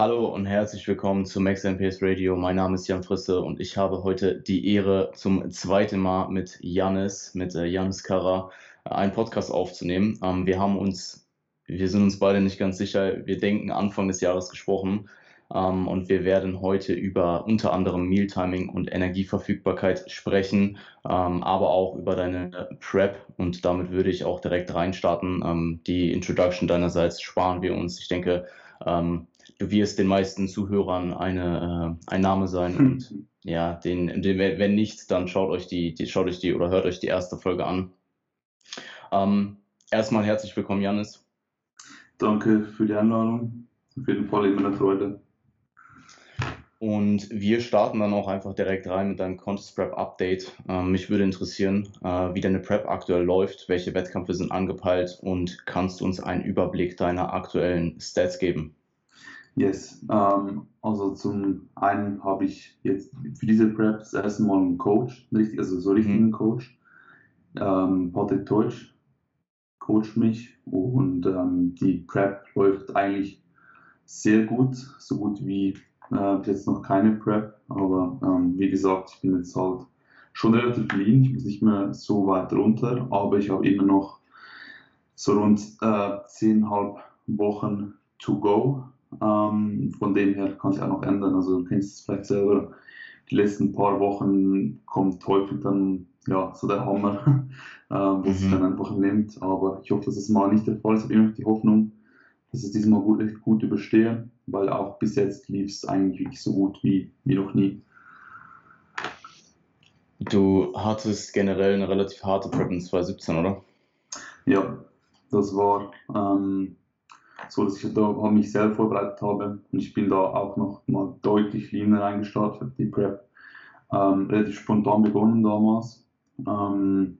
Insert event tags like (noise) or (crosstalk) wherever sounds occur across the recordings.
Hallo und herzlich willkommen zu Max MPS Radio. Mein Name ist Jan Frisse und ich habe heute die Ehre, zum zweiten Mal mit Janis, mit äh, Janis Kara, äh, einen Podcast aufzunehmen. Ähm, wir haben uns, wir sind uns beide nicht ganz sicher, wir denken Anfang des Jahres gesprochen ähm, und wir werden heute über unter anderem Mealtiming und Energieverfügbarkeit sprechen, ähm, aber auch über deine Prep und damit würde ich auch direkt reinstarten. Ähm, die Introduction deinerseits sparen wir uns. Ich denke, ähm, du wirst den meisten Zuhörern eine, äh, ein Name sein. Und ja, den, den, wenn nicht, dann schaut euch die, die, schaut euch die oder hört euch die erste Folge an. Ähm, erstmal herzlich willkommen, Janis. Danke für die Einladung. Auf jeden Fall immer eine Freude. Und wir starten dann auch einfach direkt rein mit deinem Contest Prep Update. Ähm, mich würde interessieren, äh, wie deine Prep aktuell läuft, welche Wettkämpfe sind angepeilt und kannst du uns einen Überblick deiner aktuellen Stats geben? Yes, ähm, also zum einen habe ich jetzt für diese Prep das erste Mal einen Coach, richtig, also so richtigen mhm. Coach. Ähm, Patrick Teutsch coacht mich und ähm, die Prep läuft eigentlich sehr gut, so gut wie äh, jetzt noch keine Prep, aber ähm, wie gesagt, ich bin jetzt halt schon relativ lean, ich muss nicht mehr so weit runter, aber ich habe immer noch so rund äh, zehnhalb Wochen to go. Ähm, von dem her kann sich auch noch ändern. Also du kennst es vielleicht selber, die letzten paar Wochen kommt häufig dann ja, so der Hammer, (laughs) äh, wo mhm. es dann einfach nimmt. Aber ich hoffe, dass es mal nicht der Fall ist. Ich habe immer noch die Hoffnung, dass ich diesmal gut, echt gut überstehe, weil auch bis jetzt lief es eigentlich wirklich so gut wie, wie noch nie. Du hattest generell eine relativ harte Prep in 2017, oder? Ja, das war ähm, so, dass ich da mich selber vorbereitet habe und ich bin da auch noch mal deutlich leaner eingestartet, die Prep. Ähm, relativ spontan begonnen damals. Ähm,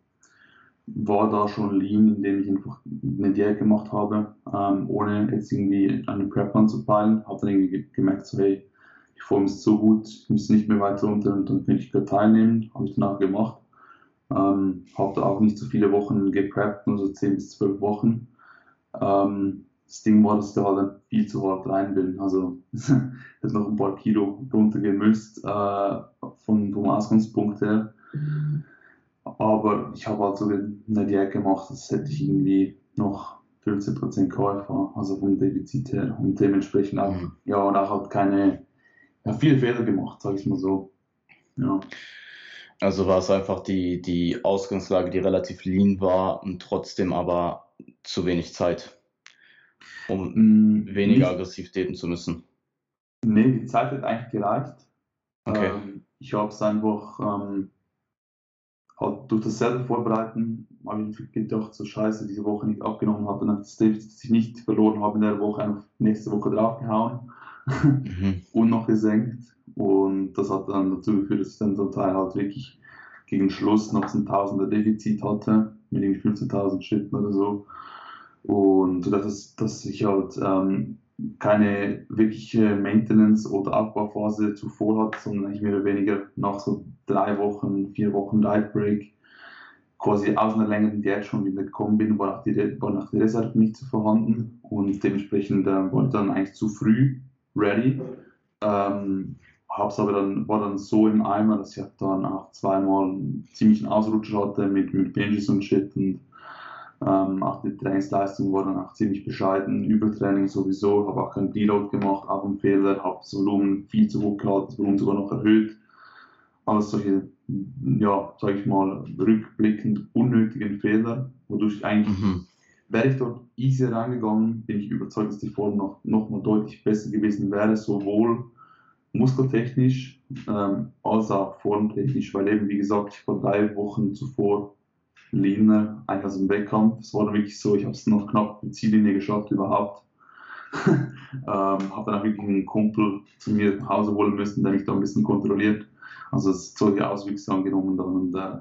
war da schon lean, indem ich einfach eine Diät gemacht habe, ähm, ohne jetzt irgendwie eine Prep anzupeilen. Habe dann gemerkt, so, hey, die Form ist so gut, ich muss nicht mehr weiter runter und dann könnte ich gerade teilnehmen. Habe ich danach gemacht. Ähm, habe da auch nicht so viele Wochen gepreppt, nur so 10 bis 12 Wochen. Ähm, Ding war, dass ich da halt viel zu hart rein bin. Also (laughs) hätte noch ein paar Kilo runtergehen müsst äh, von, vom Ausgangspunkt her. Aber ich habe halt so eine Diät gemacht, das hätte ich irgendwie noch 15% KFA, also vom Defizit her. Und dementsprechend auch, mhm. ja, und auch halt keine, ja, viele Fehler gemacht, sage ich mal so. Ja. Also war es einfach die, die Ausgangslage, die relativ lean war und trotzdem aber zu wenig Zeit, um mm, weniger nicht, aggressiv daten zu müssen. Nee, die Zeit hat eigentlich gereicht. Okay. Ähm, ich habe es einfach ähm, halt durch das selber Vorbereiten habe ich gedacht, so scheiße, diese Woche nicht abgenommen habe, dann das Defizit, das ich nicht verloren habe in der Woche, einfach nächste Woche draufgehauen mhm. (laughs) und noch gesenkt. Und das hat dann dazu geführt, dass ich dann zum Teil halt wirklich gegen Schluss noch so ein Tausender Defizit hatte, mit irgendwie 15.000 Schritten oder so. Und das, dass ich halt ähm, keine wirkliche Maintenance- oder Abbauphase zuvor hatte, sondern eigentlich mehr oder weniger nach so drei Wochen, vier Wochen Light Break quasi aus einer längeren Diät schon wieder gekommen bin, war nach, die, war der Reserve nicht so vorhanden und dementsprechend äh, war ich dann eigentlich zu früh ready. Ähm, hab's aber dann, war dann so im Eimer, dass ich dann auch zweimal einen ziemlichen Ausrutscher hatte mit, mit Binges und Shit und ähm, auch die Trainingsleistung war dann auch ziemlich bescheiden. Übertraining sowieso, habe auch keinen Deload gemacht, auch einen Fehler, habe das Volumen viel zu hoch gehalten, das Volumen sogar noch erhöht. Alles solche, ja, sage ich mal, rückblickend unnötigen Fehler, wodurch ich eigentlich, mhm. wäre ich dort easy reingegangen, bin ich überzeugt, dass die Form noch, noch mal deutlich besser gewesen wäre, sowohl muskeltechnisch ähm, als auch formtechnisch, weil eben, wie gesagt, ich vor drei Wochen zuvor eigentlich aus dem Wettkampf. Es war dann wirklich so, ich habe es noch knapp die Ziellinie geschafft überhaupt. (laughs) ähm, habe dann auch wirklich einen Kumpel zu mir nach Hause holen müssen, der mich da ein bisschen kontrolliert. Also es solche Auswüchse angenommen dann und äh,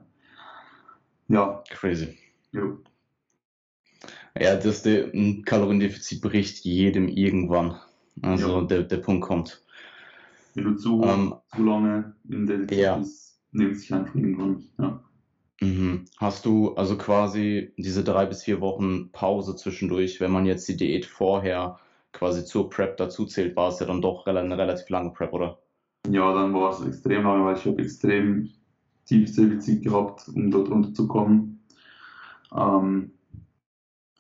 ja. Crazy. Ja. Ja, das der, Kaloriendefizit bricht jedem irgendwann. Also ja. der, der Punkt kommt. Wenn du zu, ähm, zu lange in der ja. bist, nimmt sich einfach irgendwann. Ja. Mhm. Hast du also quasi diese drei bis vier Wochen Pause zwischendurch, wenn man jetzt die Diät vorher quasi zur Prep dazu zählt, war es ja dann doch eine relativ lange Prep, oder? Ja, dann war es extrem lange, weil ich habe extrem tiefes Defizit gehabt, um dort runterzukommen. Ähm,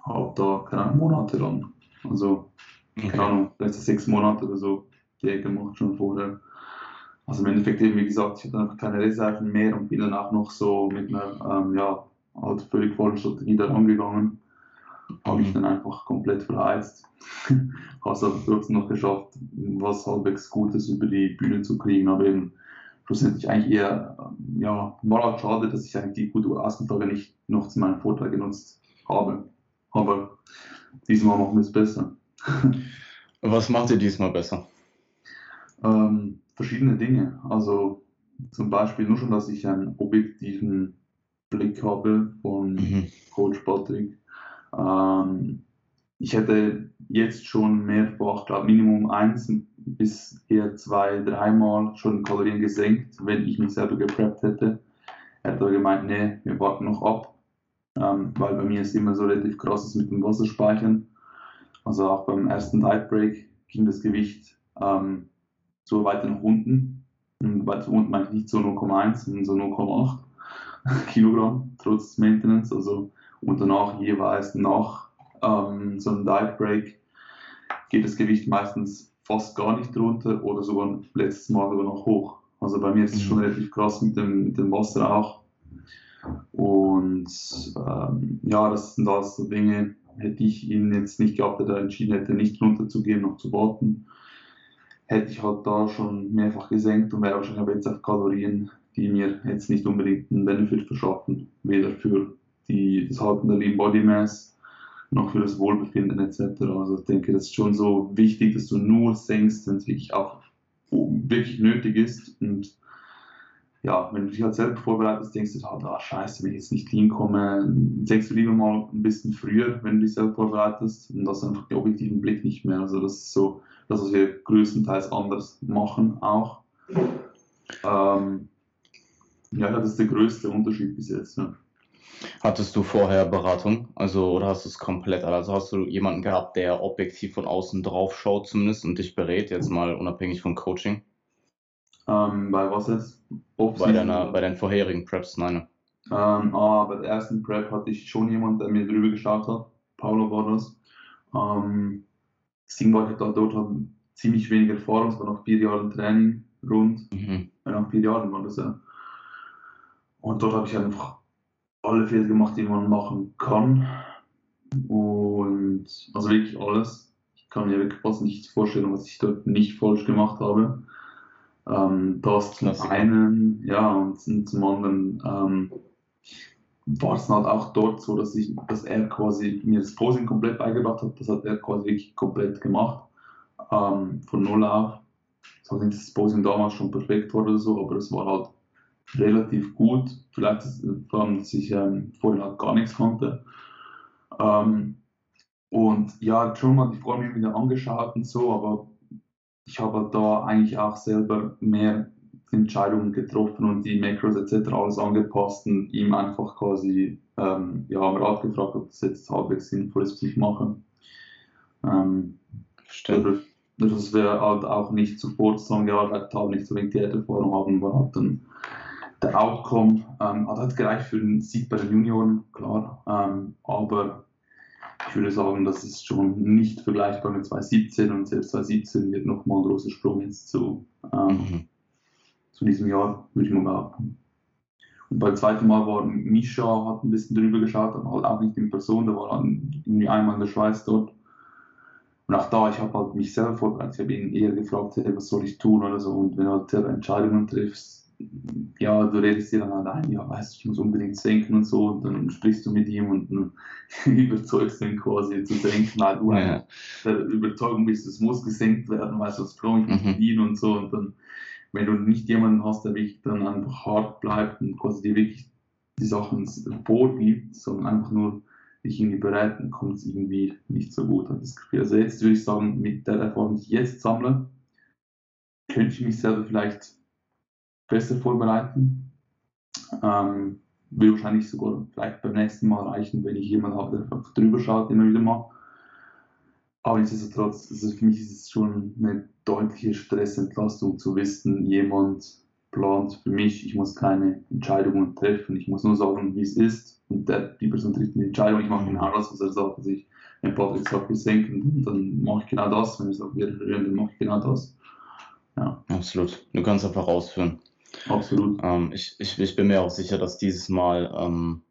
habe da keine Monate lang, also keine Ahnung, letzte sechs Monate oder so, die gemacht schon vorher. Also im Endeffekt eben, wie gesagt, ich hatte einfach keine Reserven mehr und bin dann auch noch so mit einer, ähm, ja, halt völlig falschen Strategie da rangegangen. Habe ich mhm. dann einfach komplett verheizt. (laughs) Habe es aber trotzdem noch geschafft, was halbwegs Gutes über die Bühne zu kriegen. Aber eben schlussendlich eigentlich eher, ähm, ja, war halt schade, dass ich eigentlich die gute Ausgangstage nicht noch zu meinem Vorteil genutzt habe. Aber diesmal machen wir es besser. (laughs) Was macht ihr diesmal besser? Ähm, verschiedene Dinge. Also zum Beispiel nur schon, dass ich einen objektiven Blick habe von mhm. Coach Patrick. Ähm, ich hätte jetzt schon mehrfach, glaube Minimum eins bis eher zwei, dreimal schon Kalorien gesenkt, wenn ich mich selber gepreppt hätte. Er hat aber gemeint, nee, wir warten noch ab, ähm, weil bei mir ist immer so relativ krasses mit dem Wasserspeichern. Also auch beim ersten Diet Break ging das Gewicht ähm, so weiter nach unten. Weiter unten meine ich nicht so 0,1, sondern so 0,8 (laughs) Kilogramm, trotz Maintenance. Also, und danach jeweils nach ähm, so einem Diet Break geht das Gewicht meistens fast gar nicht runter oder sogar letztes Mal sogar noch hoch. Also bei mir ist es schon mhm. relativ krass mit dem, mit dem Wasser auch. Und ähm, ja, das sind alles so Dinge, hätte ich ihn jetzt nicht gehabt, der entschieden hätte, nicht runterzugehen, noch zu warten hätte ich halt da schon mehrfach gesenkt und wäre wahrscheinlich aber jetzt auf Kalorien, die mir jetzt nicht unbedingt einen Benefit verschaffen, weder für die, das Halten der Lean Body Mass noch für das Wohlbefinden etc. Also ich denke, das ist schon so wichtig, dass du nur senkst, wenn es wirklich auch wirklich nötig ist und ja, wenn du dich halt selber vorbereitest, denkst du halt, ah, scheiße, wenn ich jetzt nicht hinkomme, denkst du lieber mal ein bisschen früher, wenn du dich selber vorbereitest und das einfach den objektiven Blick nicht mehr. Also das ist so das, was wir größtenteils anders machen auch. Ähm, ja, das ist der größte Unterschied bis jetzt. Ja. Hattest du vorher Beratung? Also, oder hast du es komplett? Also hast du jemanden gehabt, der objektiv von außen drauf schaut zumindest und dich berät, jetzt mal unabhängig vom Coaching? Ähm, bei was jetzt? Bei, deiner, bei deinen vorherigen Preps, nein. Ähm, ah, bei der ersten Prep hatte ich schon jemanden, der mir drüber geschaut hat. Paulo war das. Ähm, das Ding war, ich dort halt ziemlich wenig Erfahrung, es war noch vier Jahre Training rund. Mhm. Nach vier Jahren war das ja. Und dort habe ich einfach alle Fehler gemacht, die man machen kann. Und also wirklich alles. Ich kann mir wirklich fast nichts vorstellen, was ich dort nicht falsch gemacht habe. Ähm, das zum einen, ja, und zum anderen ähm, war es halt auch dort so, dass, ich, dass er quasi mir das Posing komplett beigebracht hat. Das hat er quasi wirklich komplett gemacht. Ähm, von null auf. Ich sage nicht, dass das Posing damals schon perfekt war oder so, aber es war halt relativ gut. Vielleicht, vor allem, dass ich ähm, vorhin halt gar nichts konnte. Ähm, und ja, schon mal die Form wieder angeschaut und so, aber ich habe da eigentlich auch selber mehr Entscheidungen getroffen und die Macros etc. alles angepasst und ihm einfach quasi ähm, ja, am Rat gefragt, ob das jetzt halbwegs sinnvoll ist, was ich mache. Ähm, Stimmt. Dass wir halt auch nicht sofort zusammengearbeitet haben, nicht so wenig die Erfahrung haben, war halt dann der Outcome. Ähm, hat halt gereicht für den Sieg bei den Junioren, klar. Ähm, aber ich würde sagen, das ist schon nicht vergleichbar mit 2017 und selbst 2017 wird nochmal ein großer Sprung jetzt zu. Ähm, mhm zu diesem Jahr, würde ich mal behaupten. Und beim zweiten Mal war Misha, hat ein bisschen drüber geschaut, aber halt auch nicht in Person, der war dann irgendwie einmal in der Schweiz dort. Und auch da, ich habe halt mich selber vorbereitet, ich habe ihn eher gefragt, hey, was soll ich tun oder so. Und wenn du halt selber Entscheidungen triffst, ja, du redest dir dann halt ein, ja, weißt du, ich muss unbedingt senken und so, und dann sprichst du mit ihm und dann (laughs) überzeugst ihn quasi zu senken, weil du ja. der Überzeugung bist, es muss gesenkt werden, weißt du, was brauche ich mit mhm. ihn und so, und dann wenn du nicht jemanden hast, der wirklich dann einfach hart bleibt und quasi dir wirklich die Sachen vorgibt, sondern einfach nur dich irgendwie dann kommt es irgendwie nicht so gut an das Gefühl. Also jetzt würde ich sagen, mit der Erfahrung, die ich jetzt sammle, könnte ich mich selber vielleicht besser vorbereiten. Ähm, will wahrscheinlich sogar vielleicht beim nächsten Mal reichen, wenn ich jemanden habe, der einfach drüber schaut, immer wieder mal. Aber nichtsdestotrotz, also für mich ist es schon eine deutliche Stressentlastung zu wissen, jemand plant für mich, ich muss keine Entscheidungen treffen, ich muss nur sagen, wie es ist und der, die Person trifft eine Entscheidung, ich mache genau das, was er sagt. Also ich, wenn Patrick sagt, wir senken, dann mache ich genau das, wenn er sagt, wir erhöhen, dann mache ich genau das. Ja. Absolut. Du kannst einfach ausführen. Absolut. Ähm, ich, ich, ich bin mir auch sicher, dass dieses Mal ähm,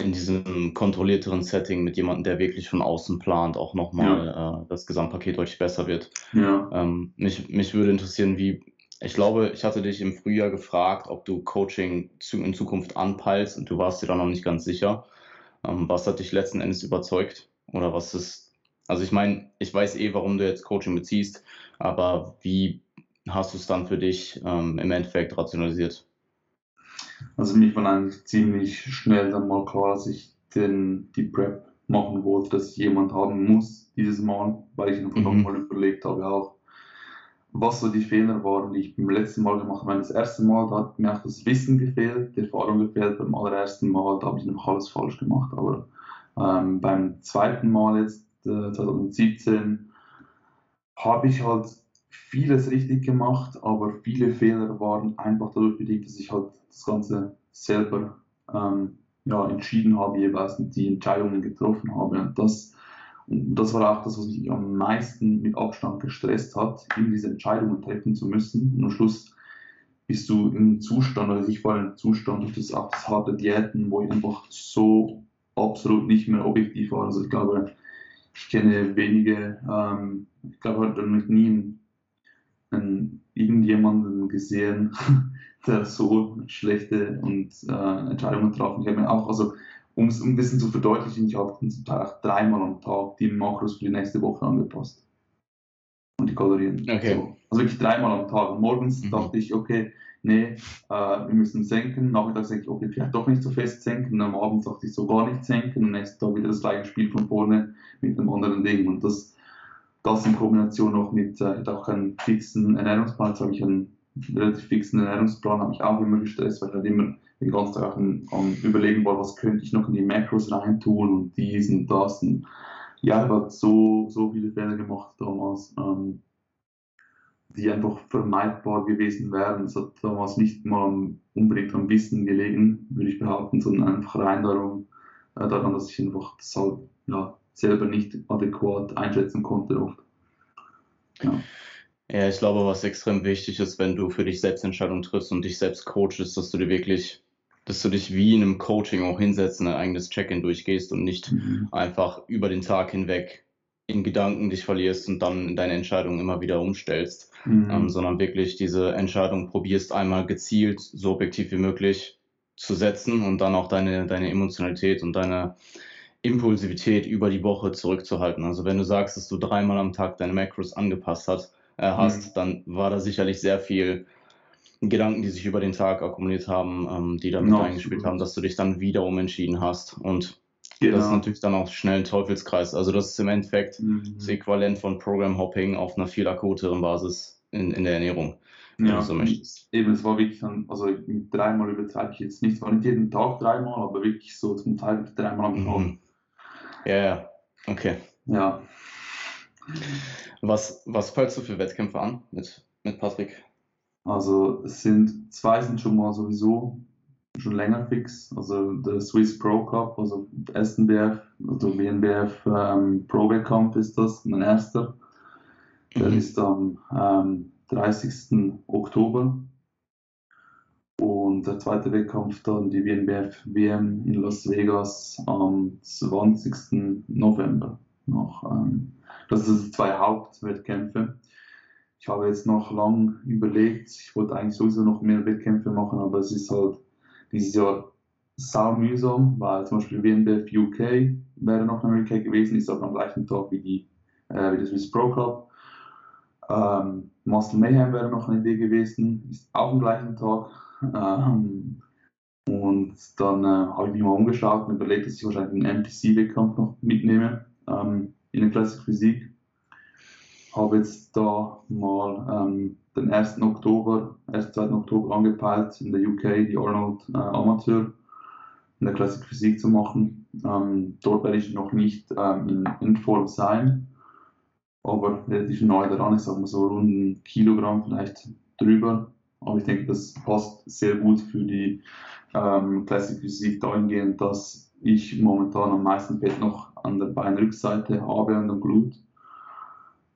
in diesem kontrollierteren Setting mit jemandem, der wirklich von außen plant, auch nochmal ja. äh, das Gesamtpaket deutlich besser wird. Ja. Ähm, mich, mich würde interessieren, wie, ich glaube, ich hatte dich im Frühjahr gefragt, ob du Coaching zu, in Zukunft anpeilst und du warst dir da noch nicht ganz sicher. Ähm, was hat dich letzten Endes überzeugt? Oder was ist, also ich meine, ich weiß eh, warum du jetzt Coaching beziehst, aber wie hast du es dann für dich ähm, im Endeffekt rationalisiert? Also mich war eigentlich ziemlich schnell dann mal klar, dass ich den, die Prep machen wollte, dass ich jemand haben muss dieses Mal, weil ich einfach mhm. nochmal überlegt habe auch, was so die Fehler waren, die ich beim letzten Mal gemacht habe. Das erste Mal, da hat mir auch das Wissen gefehlt, die Erfahrung gefehlt. Beim allerersten Mal, da habe ich noch alles falsch gemacht. Aber ähm, beim zweiten Mal jetzt, äh, 2017, habe ich halt vieles richtig gemacht, aber viele Fehler waren einfach dadurch bedingt, dass ich halt das Ganze selber ähm, ja, entschieden habe, jeweils die Entscheidungen getroffen habe. Und das, das war auch das, was mich am meisten mit Abstand gestresst hat, eben diese Entscheidungen treffen zu müssen. Und am Schluss bist du im Zustand, also ich war im Zustand durch das, auch das harte Diäten, wo ich einfach so absolut nicht mehr objektiv war. Also ich glaube, ich kenne wenige, ähm, ich glaube, ich habe noch nie einen, irgendjemanden gesehen, (laughs) der so schlechte und, äh, Entscheidungen traf. Ich habe mir auch, also um es ein bisschen zu verdeutlichen, ich habe zum Teil auch dreimal am Tag die Makros für die nächste Woche angepasst. Und die Kalorien. Okay. So. Also wirklich dreimal am Tag. Morgens mhm. dachte ich, okay, nee, äh, wir müssen senken. Nachmittags denke ich, okay, vielleicht doch nicht so fest senken. Und am Abend dachte ich so gar nicht senken. Und am nächsten Tag wieder das gleiche Spiel von vorne mit einem anderen Ding. Und das das in Kombination noch mit, äh, auch einen fixen Ernährungsplan, jetzt habe ich einen relativ fixen Ernährungsplan, habe ich auch immer gestresst, weil ich halt immer den ganzen Tag am, am überlegen war, was könnte ich noch in die Macros reintun und dies und das. Und ja, ich habe so, so viele Fehler gemacht damals, ähm, die einfach vermeidbar gewesen wären. Es hat damals nicht mal unbedingt am Wissen gelegen, würde ich behaupten, sondern einfach rein darum, äh, daran, dass ich einfach das halt, ja, selber nicht adäquat einschätzen konnte oft. Ja. ja, ich glaube, was extrem wichtig ist, wenn du für dich selbst Entscheidungen triffst und dich selbst coachst, dass du dir wirklich, dass du dich wie in einem Coaching auch hinsetzt und ein eigenes Check-in durchgehst und nicht mhm. einfach über den Tag hinweg in Gedanken dich verlierst und dann deine Entscheidung immer wieder umstellst, mhm. ähm, sondern wirklich diese Entscheidung probierst einmal gezielt, so objektiv wie möglich zu setzen und dann auch deine, deine Emotionalität und deine Impulsivität über die Woche zurückzuhalten. Also wenn du sagst, dass du dreimal am Tag deine Macros angepasst hast, äh, hast, mhm. dann war da sicherlich sehr viel Gedanken, die sich über den Tag akkumuliert haben, ähm, die damit no, eingespielt haben, dass du dich dann wieder umentschieden hast. Und genau. das ist natürlich dann auch schnell ein Teufelskreis. Also das ist im Endeffekt mhm. das Äquivalent von Program Hopping auf einer viel akuteren Basis in, in der Ernährung. Ja, so möchtest. Eben, es war wirklich dann, also mit dreimal übertreibe ich jetzt nicht, es war nicht jeden Tag dreimal, aber wirklich so zum Teil dreimal am Tag. Mhm. Ja, ja, okay. Ja. Was, was fällst du für Wettkämpfe an mit, mit Patrick? Also es sind zwei sind schon mal sowieso schon länger fix. Also der Swiss Pro Cup, also SNBF, also WNBF ähm, Pro Wettkampf ist das, mein erster. Der mhm. ist am ähm, 30. Oktober und der zweite Wettkampf dann die WNBF WM in Las Vegas am 20. November. Noch, ähm, das sind zwei Hauptwettkämpfe. Ich habe jetzt noch lang überlegt, ich wollte eigentlich sowieso noch mehr Wettkämpfe machen, aber es ist halt dieses Jahr sau mühsam, weil zum Beispiel WNBF UK wäre noch in Amerika gewesen, ist aber am gleichen Tag wie, die, äh, wie das Swiss Pro Club. Ähm, Muscle Mayhem wäre noch eine Idee gewesen, ist auch am gleichen Tag. Ähm, und dann äh, habe ich mich mal umgeschaut und überlegt, dass ich wahrscheinlich einen MPC-Wettkampf noch mitnehme ähm, in der Classic Physik. Habe jetzt da mal ähm, den 1. Oktober, 1. 2. Oktober angepeilt, in der UK die Arnold äh, Amateur in der Classic Physik zu machen. Ähm, dort werde ich noch nicht ähm, in, in Form sein. aber relativ neu daran. Ich sage mal so rund ein Kilogramm vielleicht drüber. Aber ich denke, das passt sehr gut für die ähm, Classic Physik dahingehend, dass ich momentan am meisten Fett noch an der Beinrückseite habe, an der Glut.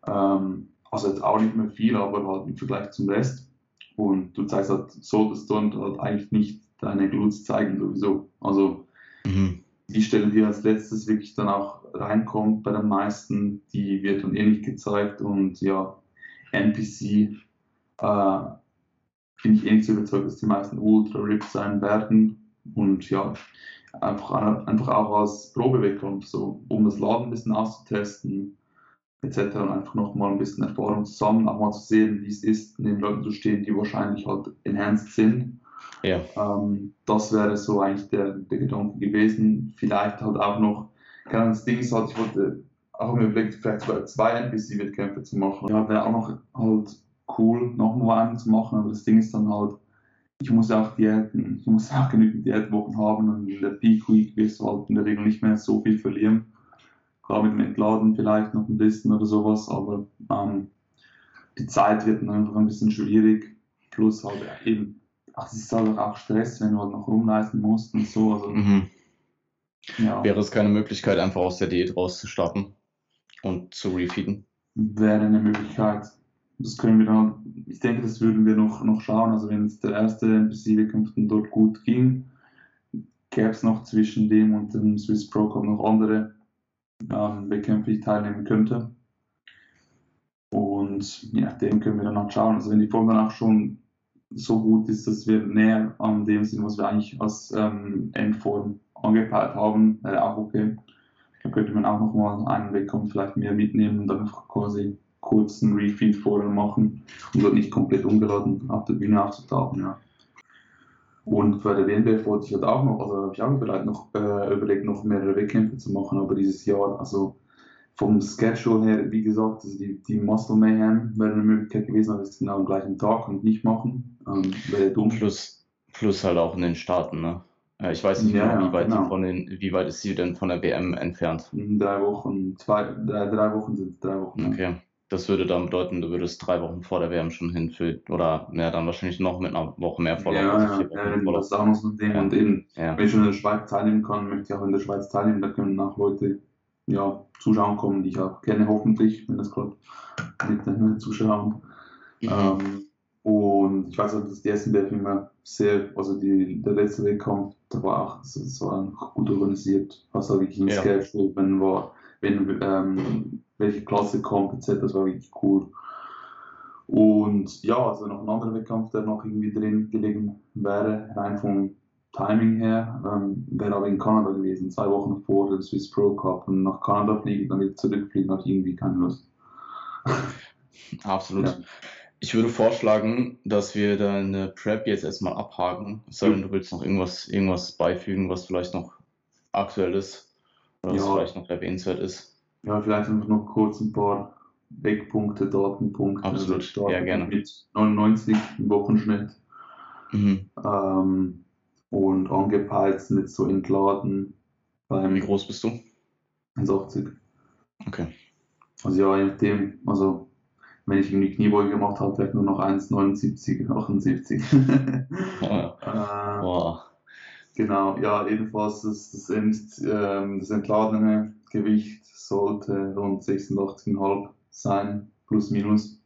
Ähm, also jetzt auch nicht mehr viel, aber halt im Vergleich zum Rest. Und du zeigst halt so, dass du halt eigentlich nicht deine Glutes zeigen sowieso. Also mhm. die Stelle, die als letztes wirklich dann auch reinkommt bei den meisten, die wird dann eh nicht gezeigt und ja, NPC äh, bin ich eh nicht so überzeugt, dass die meisten ultra ripped sein werden und ja, einfach, einfach auch als Probewettkampf, so, um das Laden ein bisschen auszutesten etc. und einfach nochmal ein bisschen Erfahrung zu sammeln, auch mal zu sehen, wie es ist, neben Leuten zu stehen, die wahrscheinlich halt enhanced sind. Ja. Ähm, das wäre so eigentlich der, der Gedanke gewesen. Vielleicht halt auch noch, genau das Ding ist halt, ich wollte auch mir überlegt, vielleicht sogar zwei NPC-Wettkämpfe zu machen. Ja, wäre auch noch halt cool, nochmal einen zu machen, aber das Ding ist dann halt, ich muss auch Diäten, ich muss auch genügend Diätwochen haben und in der Peak Week wirst du halt in der Regel nicht mehr so viel verlieren. Klar mit dem Entladen vielleicht noch ein bisschen oder sowas, aber ähm, die Zeit wird dann einfach ein bisschen schwierig. Plus halt eben, ach, es ist halt auch Stress, wenn du halt noch rumleisten musst und so. Also, mhm. ja. Wäre es keine Möglichkeit, einfach aus der Diät rauszustarten und zu refeeden? Wäre eine Möglichkeit. Das können wir dann, ich denke, das würden wir noch, noch schauen. Also wenn es der erste NPC-Wettkampf dort gut ging, gäbe es noch zwischen dem und dem Swiss Pro Cup noch andere ähm, Wettkämpfe, ich teilnehmen könnte. Und ja, dem können wir dann auch schauen. Also wenn die Form dann auch schon so gut ist, dass wir näher an dem sind, was wir eigentlich als ähm, Endform angepeilt haben, wäre auch okay. Dann könnte man auch nochmal einen Wettkampf vielleicht mehr mitnehmen und dann einfach quasi kurzen Refeed vorher machen, um dort nicht komplett ungeladen auf der Bühne aufzutauchen. Ja. Und bei der WNBF wollte ich halt auch noch, also habe ich auch überlegt noch, äh, überlegt, noch mehrere Wettkämpfe zu machen, aber dieses Jahr, also vom Schedule her, wie gesagt, also die, die Muscle Mayhem wäre eine Möglichkeit gewesen, aber es genau am gleichen Tag und nicht machen. Ähm, wäre dumm. Plus, plus halt auch in den Staaten, ne? Ich weiß nicht ja, genau, wie weit, genau. von den, wie weit ist sie denn von der WM entfernt? Drei Wochen, zwei, drei, drei Wochen sind es drei Wochen. Okay. Das würde dann bedeuten, du würdest drei Wochen vor der WM schon hinführen. Oder ja, dann wahrscheinlich noch mit einer Woche mehr Vorlauf. Ja, also ja, ja das ist auch noch so ein Ding. Ja. Und eben, ja. wenn ich schon in der Schweiz teilnehmen kann, möchte ich auch in der Schweiz teilnehmen. Da können auch Leute ja, zuschauen kommen, die ich auch kenne, hoffentlich, wenn das gerade mit den Zuschauern. Mhm. Ähm, und ich weiß auch, dass die SNBF immer sehr, also die, der letzte Wettkampf, da war auch, das war gut organisiert, was auch wirklich ein ja. Schedule, wenn war, wenn ähm, welche Klasse kommt, etc. Das war wirklich cool. Und ja, also noch ein anderer Wettkampf, der noch irgendwie drin gelegen wäre, rein vom Timing her, ähm, wäre aber in Kanada gewesen, zwei Wochen vor dem Swiss Pro Cup. Und nach Kanada fliegen, dann wieder zurückfliegen, hat irgendwie keine Lust. (laughs) Absolut. Ja. Ich würde vorschlagen, dass wir deine Prep jetzt erstmal abhaken. Es sei denn, du willst noch irgendwas, irgendwas beifügen, was vielleicht noch aktuell ist oder ja. was vielleicht noch erwähnenswert ist. Ja, vielleicht einfach noch kurz ein paar Wegpunkte, Datenpunkte. Also Absolut, ja gerne. Mit 99 im Wochenschnitt. Mhm. Ähm, und angepeilt sind jetzt so entladen. Beim Wie groß bist du? 1,80. Okay. Also ja, je nachdem, also wenn ich irgendwie Kniebeuge gemacht habe, vielleicht nur noch 1,79, 78. oh, ja. (laughs) äh, oh. Genau, ja, jedenfalls das, das, Ent, ähm, das entladene Gewicht sollte rund 86,5 sein, plus minus.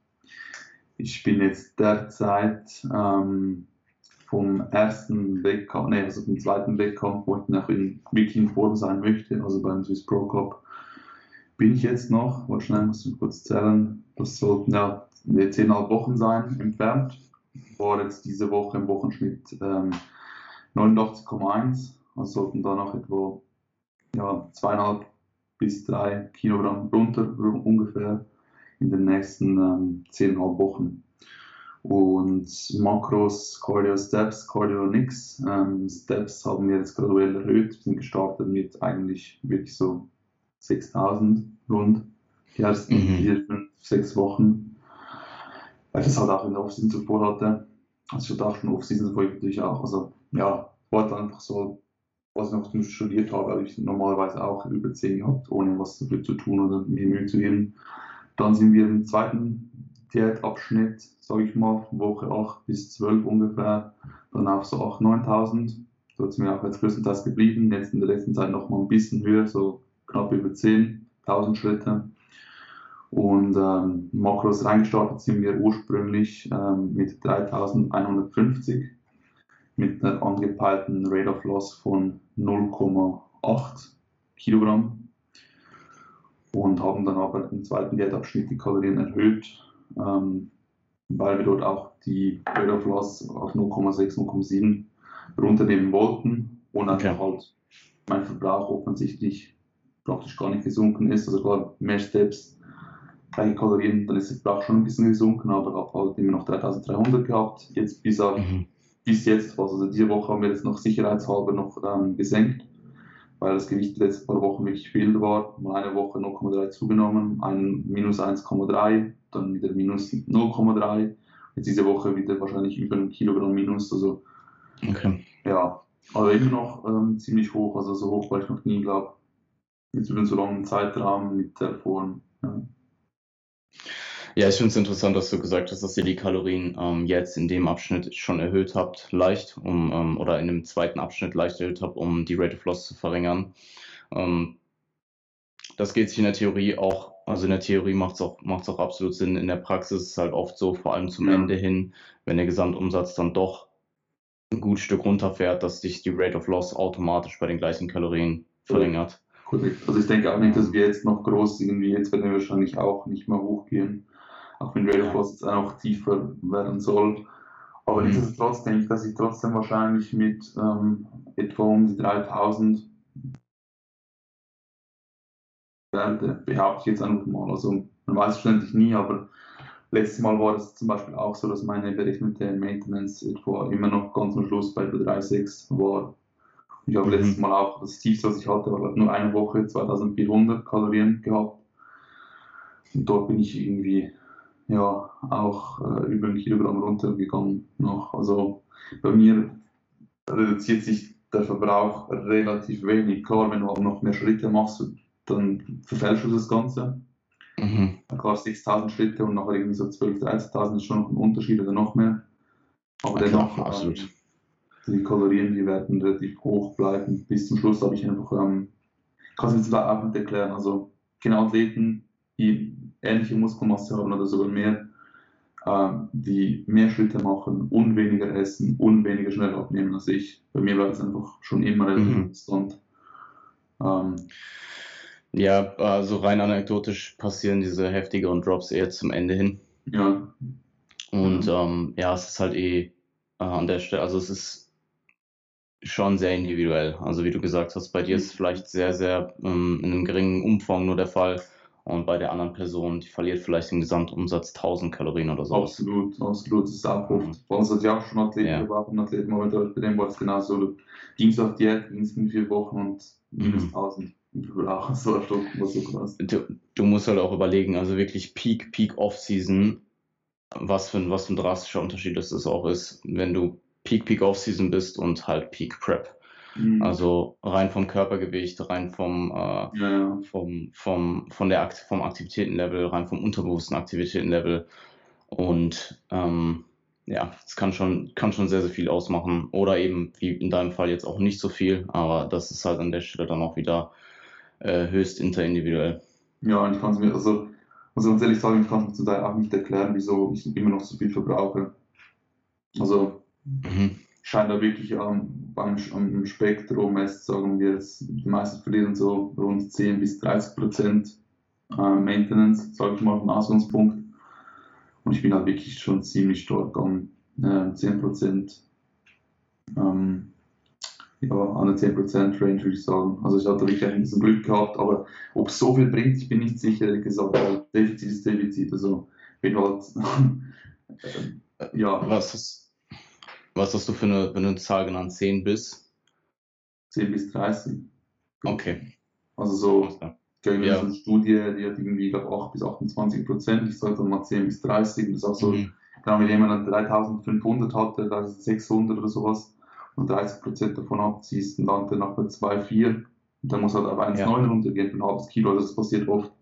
Ich bin jetzt derzeit ähm, vom ersten Wettkampf, nee, also vom zweiten Wettkampf, wo ich noch in, wirklich in Form sein möchte, also beim Swiss Pro Cup, bin ich jetzt noch, schnell muss ich kurz zählen, das sollten ja 10,5 Wochen sein, entfernt. War jetzt diese Woche im Wochenschnitt ähm, 89,1, also sollten da noch etwa ja, zweieinhalb bis drei Kilogramm runter ungefähr in den nächsten ähm, 10,5 Wochen. Und Makros, Cardio Steps, Cardio nix. Ähm, Steps haben wir jetzt graduell erhöht. Wir sind gestartet mit eigentlich wirklich so 6000 rund die ersten mhm. vier, fünf, sechs Wochen. Weil ich das halt auch in der Offseason zuvor hatte. Also ich dachte, in der Offseason ich natürlich auch, also ja, war einfach so was ich noch studiert habe, habe ich normalerweise auch über 10 gehabt, ohne was dafür zu tun oder mir Mühe zu geben. Dann sind wir im zweiten Diätabschnitt, sage ich mal, Woche 8 bis 12 ungefähr, dann auf so 8.000, 9.000. Dort sind wir auch jetzt größtenteils geblieben. Jetzt in der letzten Zeit noch mal ein bisschen höher, so knapp über 10.000 Schritte. Und ähm, Makros reingestartet sind wir ursprünglich ähm, mit 3150 mit einer angepeilten Rate of Loss von 0,8 Kilogramm und haben dann aber im zweiten Diätabschnitt die Kalorien erhöht, ähm, weil wir dort auch die Loss auf 0,6, 0,7 runternehmen wollten und okay. einfach halt mein Verbrauch offensichtlich praktisch gar nicht gesunken ist. Also klar, mehr Steps, gleiche Kalorien, dann ist der Verbrauch schon ein bisschen gesunken, aber habe halt immer noch 3300 gehabt. Jetzt bis, mhm. Bis jetzt, also diese Woche haben wir jetzt noch sicherheitshalber noch ähm, gesenkt, weil das Gewicht die letzten paar Wochen wirklich viel war. Mal eine Woche 0,3 zugenommen, ein minus 1,3, dann wieder minus 0,3. Jetzt diese Woche wieder wahrscheinlich über ein Kilogramm minus. Also okay. ja, aber immer noch ähm, ziemlich hoch, also so hoch war ich noch nie, glaube Jetzt über so langen Zeitraum mit der Form. Ja. Ja, ich finde es interessant, dass du gesagt hast, dass ihr die Kalorien ähm, jetzt in dem Abschnitt schon erhöht habt, leicht, um, ähm, oder in dem zweiten Abschnitt leicht erhöht habt, um die Rate of Loss zu verringern. Ähm, das geht sich in der Theorie auch, also in der Theorie macht es auch, macht's auch absolut Sinn. In der Praxis ist es halt oft so, vor allem zum ja. Ende hin, wenn der Gesamtumsatz dann doch ein gutes Stück runterfährt, dass sich die Rate of Loss automatisch bei den gleichen Kalorien verringert. Korrekt. Also ich denke auch nicht, dass wir jetzt noch groß irgendwie, jetzt werden wir wahrscheinlich auch nicht mehr hochgehen auch wenn Loss jetzt auch tiefer werden soll. Aber mhm. nichtsdestotrotz denke ich, dass ich trotzdem wahrscheinlich mit ähm, etwa um die 3000 werde, behaupte ich jetzt einfach mal. Also man weiß es ständig nie, aber letztes Mal war es zum Beispiel auch so, dass meine berechnete Maintenance etwa immer noch ganz am Schluss bei der 3,6 war. Ich habe mhm. letztes Mal auch das Tiefste, was ich hatte, war nur eine Woche 2400 Kalorien gehabt. Und dort bin ich irgendwie ja auch äh, über ein Kilogramm runtergegangen noch. Also bei mir reduziert sich der Verbrauch relativ wenig. Klar, wenn du aber noch mehr Schritte machst, dann verfälschst du das Ganze. Mhm. Klar, 6000 Schritte und nachher irgendwie so 12.000, 13.000 ist schon noch ein Unterschied oder noch mehr. Aber ja, dennoch, absolut. Ähm, die Kalorien, die werden relativ hoch bleiben. Bis zum Schluss habe ich einfach, ähm, kann es mir auch nicht erklären. Also, genau Athleten, die ähnliche Muskelmasse haben oder sogar mehr, äh, die mehr Schritte machen und weniger essen und weniger schnell abnehmen als ich. Bei mir war es einfach schon immer relativ mhm. konstant. Ähm, ja, also rein anekdotisch passieren diese heftigeren Drops eher zum Ende hin. Ja. Und ähm, ja, es ist halt eh äh, an der Stelle, also es ist schon sehr individuell. Also wie du gesagt hast, bei dir ist es vielleicht sehr, sehr ähm, in einem geringen Umfang nur der Fall. Und bei der anderen Person, die verliert vielleicht im Gesamtumsatz 1000 Kalorien oder so. Absolut, absolut. Das ist oft. Mhm. Bei uns hat ja auch schon Athleten, ja. war auch ein Athleten, aber bei dem war es genauso. Du gingst auf Diät, gingst in vier Wochen und minus mhm. 1000. So du, du musst halt auch überlegen, also wirklich Peak, Peak Off-Season, was für, ein, was für ein drastischer Unterschied das auch ist, wenn du Peak, Peak Off-Season bist und halt Peak Prep. Mhm. Also rein vom Körpergewicht, rein vom, äh, ja. vom, vom, von der Akt vom Aktivitätenlevel, rein vom unterbewussten Aktivitätenlevel. Und ähm, ja, es kann schon, kann schon sehr, sehr viel ausmachen. Oder eben, wie in deinem Fall jetzt auch nicht so viel, aber das ist halt an der Stelle dann auch wieder äh, höchst interindividuell. Ja, und ich kann es mir, also, also ganz ehrlich sagen, ich kann es mir zu auch nicht erklären, wieso ich immer noch so viel verbrauche. Also, mhm scheint da wirklich am, am, am Spektrum, es sagen wir, jetzt, die meisten verlieren so rund 10 bis 30 Prozent äh, Maintenance, sage ich mal, vom Ausgangspunkt. Und ich bin halt wirklich schon ziemlich stark am äh, 10 Prozent, ähm, ja, an der 10 Prozent Range würde ich sagen. Also ich hatte wirklich ein bisschen Glück gehabt, aber ob es so viel bringt, ich bin nicht sicher, ehrlich gesagt, Defizit ist Defizit. Also bin halt, (laughs) äh, ja. Was ist was hast du für eine, für eine Zahl genannt? 10 bis? 10 bis 30. Okay. Also so, okay, ja. eine Studie, die hat irgendwie, glaube 8 bis 28 Prozent. Ich sollte mal 10 bis 30. Das ist auch so, mhm. genau, wenn jemand 3500 hatte, da ist 600 oder sowas, und 30 Prozent davon abziehst, dann landet er nach bei 2, 4. Und dann muss halt auf 1,9 ja. runtergehen für ein halbes Kilo. Also das passiert oft.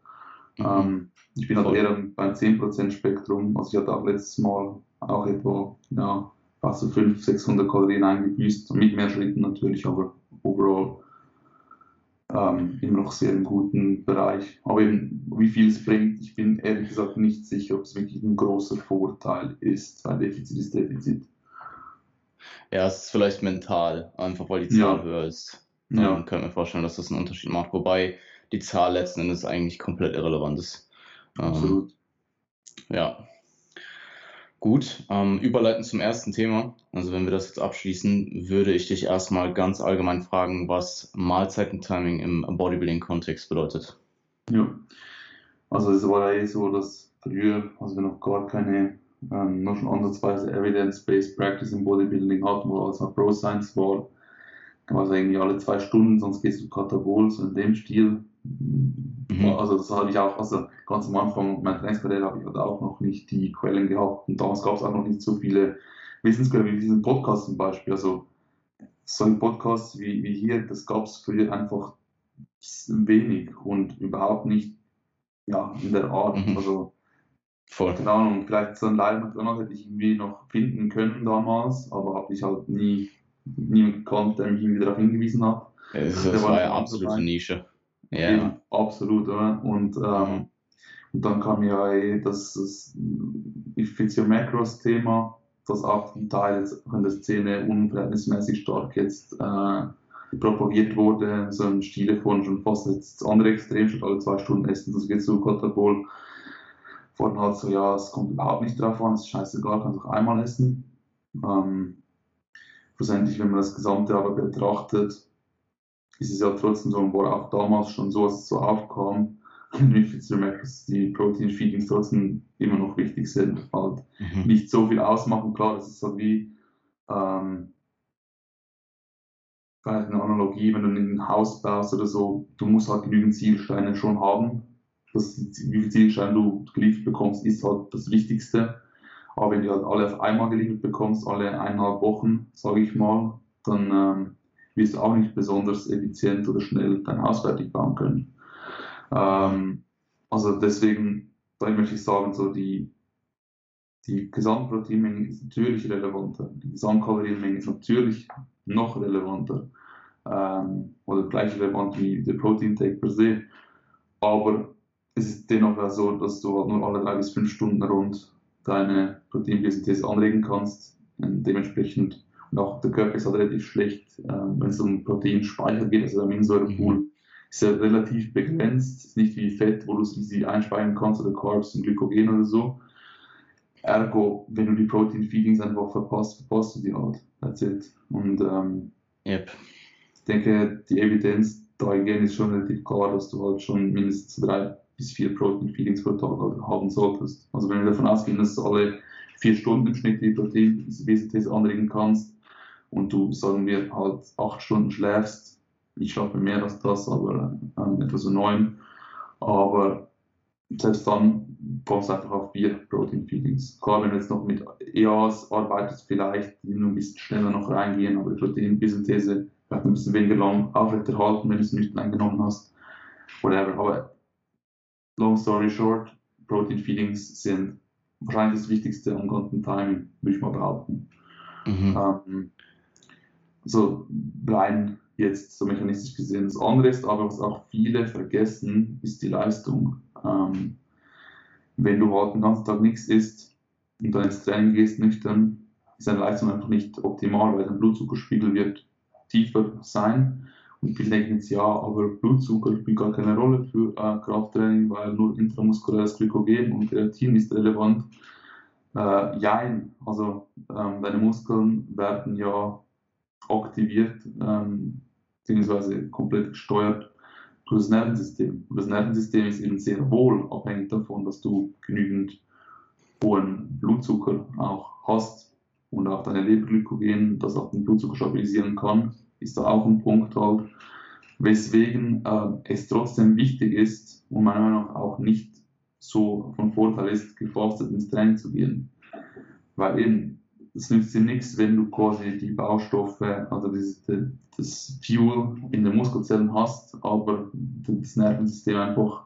Mhm. Ähm, ich bin halt eher beim 10% Spektrum. Also ich hatte auch letztes Mal auch etwa ja, fast so 500, 600 Kalorien eingebüßt, mit mehr Schritten natürlich, aber overall ähm, immer noch sehr im guten Bereich. Aber eben, wie viel es bringt, ich bin ehrlich gesagt nicht sicher, ob es wirklich ein großer Vorteil ist, weil Defizit ist Defizit. Ja, es ist vielleicht mental, einfach weil die Zahl ja. höher ist. Ja. Dann könnte mir vorstellen, dass das einen Unterschied macht. Wobei die Zahl letzten Endes eigentlich komplett irrelevant ist. Ähm, Absolut. Ähm, ja. Gut, ähm, überleiten zum ersten Thema. Also wenn wir das jetzt abschließen, würde ich dich erstmal ganz allgemein fragen, was Mahlzeitentiming im Bodybuilding-Kontext bedeutet. Ja, also es war ja eh so, dass früher, also wir noch gar keine, ähm, noch schon ansatzweise Evidence-Based Practice im Bodybuilding hatten, wo alles noch Pro Science war, es irgendwie alle zwei Stunden, sonst gehst du Katabol, so in dem Stil. Mhm. Also das habe ich auch, also ganz am Anfang meiner Trainingskarriere habe ich halt auch noch nicht die Quellen gehabt und damals gab es auch noch nicht so viele Wissensquellen wie diesen Podcast zum Beispiel. Also so ein Podcast wie, wie hier, das gab es früher einfach wenig und überhaupt nicht ja, in der Art. Mhm. Also Voll. Keine Ahnung, vielleicht so ein Live-McDonald hätte ich irgendwie noch finden können damals, aber habe ich halt nie niemand gekannt, der mich irgendwie darauf hingewiesen hat. das, das war ja absolute Nische. Ja. Eben, absolut, oder? Und, ähm, und dann kam ja eh das, das Effizienz Macros Thema, das auch zum Teil jetzt in der Szene unverhältnismäßig stark jetzt äh, propagiert wurde, so im Stile von schon fast jetzt das andere Extrem, statt alle zwei Stunden essen, das geht zu Katabol. Vorhin halt so, ja, es kommt überhaupt nicht drauf an, es ist scheißegal, kannst auch einmal essen. Ähm, schlussendlich, wenn man das Gesamte aber betrachtet, ist es ja trotzdem so, und war auch damals schon so, als es so aufkam, (laughs) dass die Protein-Feedings trotzdem immer noch wichtig sind. Halt mhm. nicht so viel ausmachen, klar, das ist so wie ähm, vielleicht eine Analogie, wenn du ein Haus baust oder so, du musst halt genügend Zielsteine schon haben. Das, wie viele Zielsteine du geliefert bekommst, ist halt das Wichtigste. Aber wenn du halt alle auf einmal geliefert bekommst, alle eineinhalb Wochen, sage ich mal, dann ähm, wirst du auch nicht besonders effizient oder schnell dein Haus fertig bauen können. Ähm, also deswegen, da möchte ich sagen, so die, die Gesamtproteinmenge ist natürlich relevanter, die Gesamtkalorienmenge ist natürlich noch relevanter ähm, oder gleich relevant wie der Protein-Take per se. Aber es ist dennoch so, dass du halt nur alle drei bis fünf Stunden rund deine Proteinbiosynthese anregen kannst. Und dementsprechend, auch der Körper ist halt relativ schlecht, äh, wenn es um Proteinspeicher geht, also der Aminosäurepool mhm. ist ja relativ begrenzt, ist nicht wie Fett, wo du sie einspeichern kannst oder Carbs und Glykogen oder so. Ergo, wenn du die Protein-Feedings einfach verpasst, verpasst du die halt. That's it. Und ähm, yep. ich denke, die Evidenz dahingehend ist schon relativ klar, dass du halt schon mindestens drei bis vier Protein-Feedings pro Tag haben solltest. Also wenn wir davon ausgehen, dass du alle vier Stunden im Schnitt die Protein-Synthese anregen kannst und du, sagen wir, halt acht Stunden schläfst, ich schlafe mehr als das, aber ähm, etwa so neun, aber selbst dann kommst du einfach auf vier Protein-Feedings. Klar, wenn du jetzt noch mit EAs arbeitest, vielleicht die nur ein bisschen schneller noch reingehen, aber die Protein-Synthese vielleicht ein bisschen weniger lang aufrechterhalten, wenn du es nicht eingenommen hast. Whatever. Aber long story short, Protein Feedings sind wahrscheinlich das Wichtigste am ganzen Timing, würde ich mal behaupten. Mhm. Ähm, so bleiben jetzt so mechanistisch gesehen das andere ist, aber was auch viele vergessen, ist die Leistung. Ähm, wenn du halt den ganzen Tag nichts isst und dann ins Training gehst nüchtern, ist deine Leistung einfach nicht optimal, weil dein Blutzuckerspiegel wird tiefer sein und viele denken jetzt, ja, aber Blutzucker spielt gar keine Rolle für äh, Krafttraining, weil nur intramuskuläres Glykogen und Kreatin ist relevant. Äh, jein, also ähm, deine Muskeln werden ja aktiviert ähm, bzw. komplett gesteuert durch das Nervensystem. Und das Nervensystem ist eben sehr wohl abhängig davon, dass du genügend hohen Blutzucker auch hast und auch deine Leberglykogen, das auch den Blutzucker stabilisieren kann ist da auch ein Punkt halt, weswegen äh, es trotzdem wichtig ist und meiner Meinung nach auch nicht so von Vorteil ist, gefastet ins Training zu gehen. Weil eben, es nützt dir nichts, wenn du quasi die Baustoffe, also das, das Fuel in den Muskelzellen hast, aber das Nervensystem einfach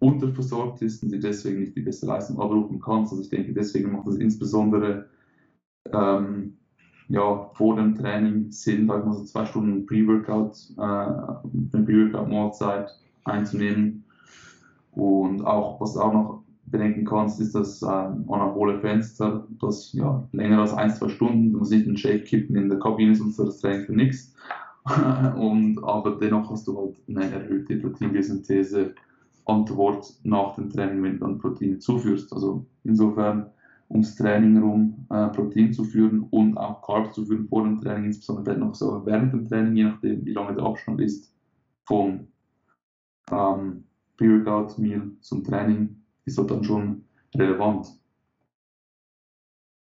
unterversorgt ist und sie deswegen nicht die beste Leistung abrufen kannst. Also ich denke, deswegen macht es insbesondere ähm, ja, vor dem Training Sinn, sag mal so zwei Stunden Pre-Workout, äh, eine Pre-Workout-Mahlzeit einzunehmen. Und auch, was auch noch bedenken kannst, ist das äh, anabole Fenster, das ja länger als ein, zwei Stunden, du musst nicht einen Shake kippen in der Kabine, sonst ist das Training für nichts. (laughs) und, aber dennoch hast du halt eine erhöhte Proteinbiosynthese Antwort nach dem Training, wenn du dann Proteine zuführst. Also insofern ums Training herum äh, Protein zu führen und auch Carbs zu führen vor dem Training, insbesondere noch so während dem Training, je nachdem wie lange der Abstand ist vom ähm, Pre-Workout-Meal zum Training, ist das dann schon relevant.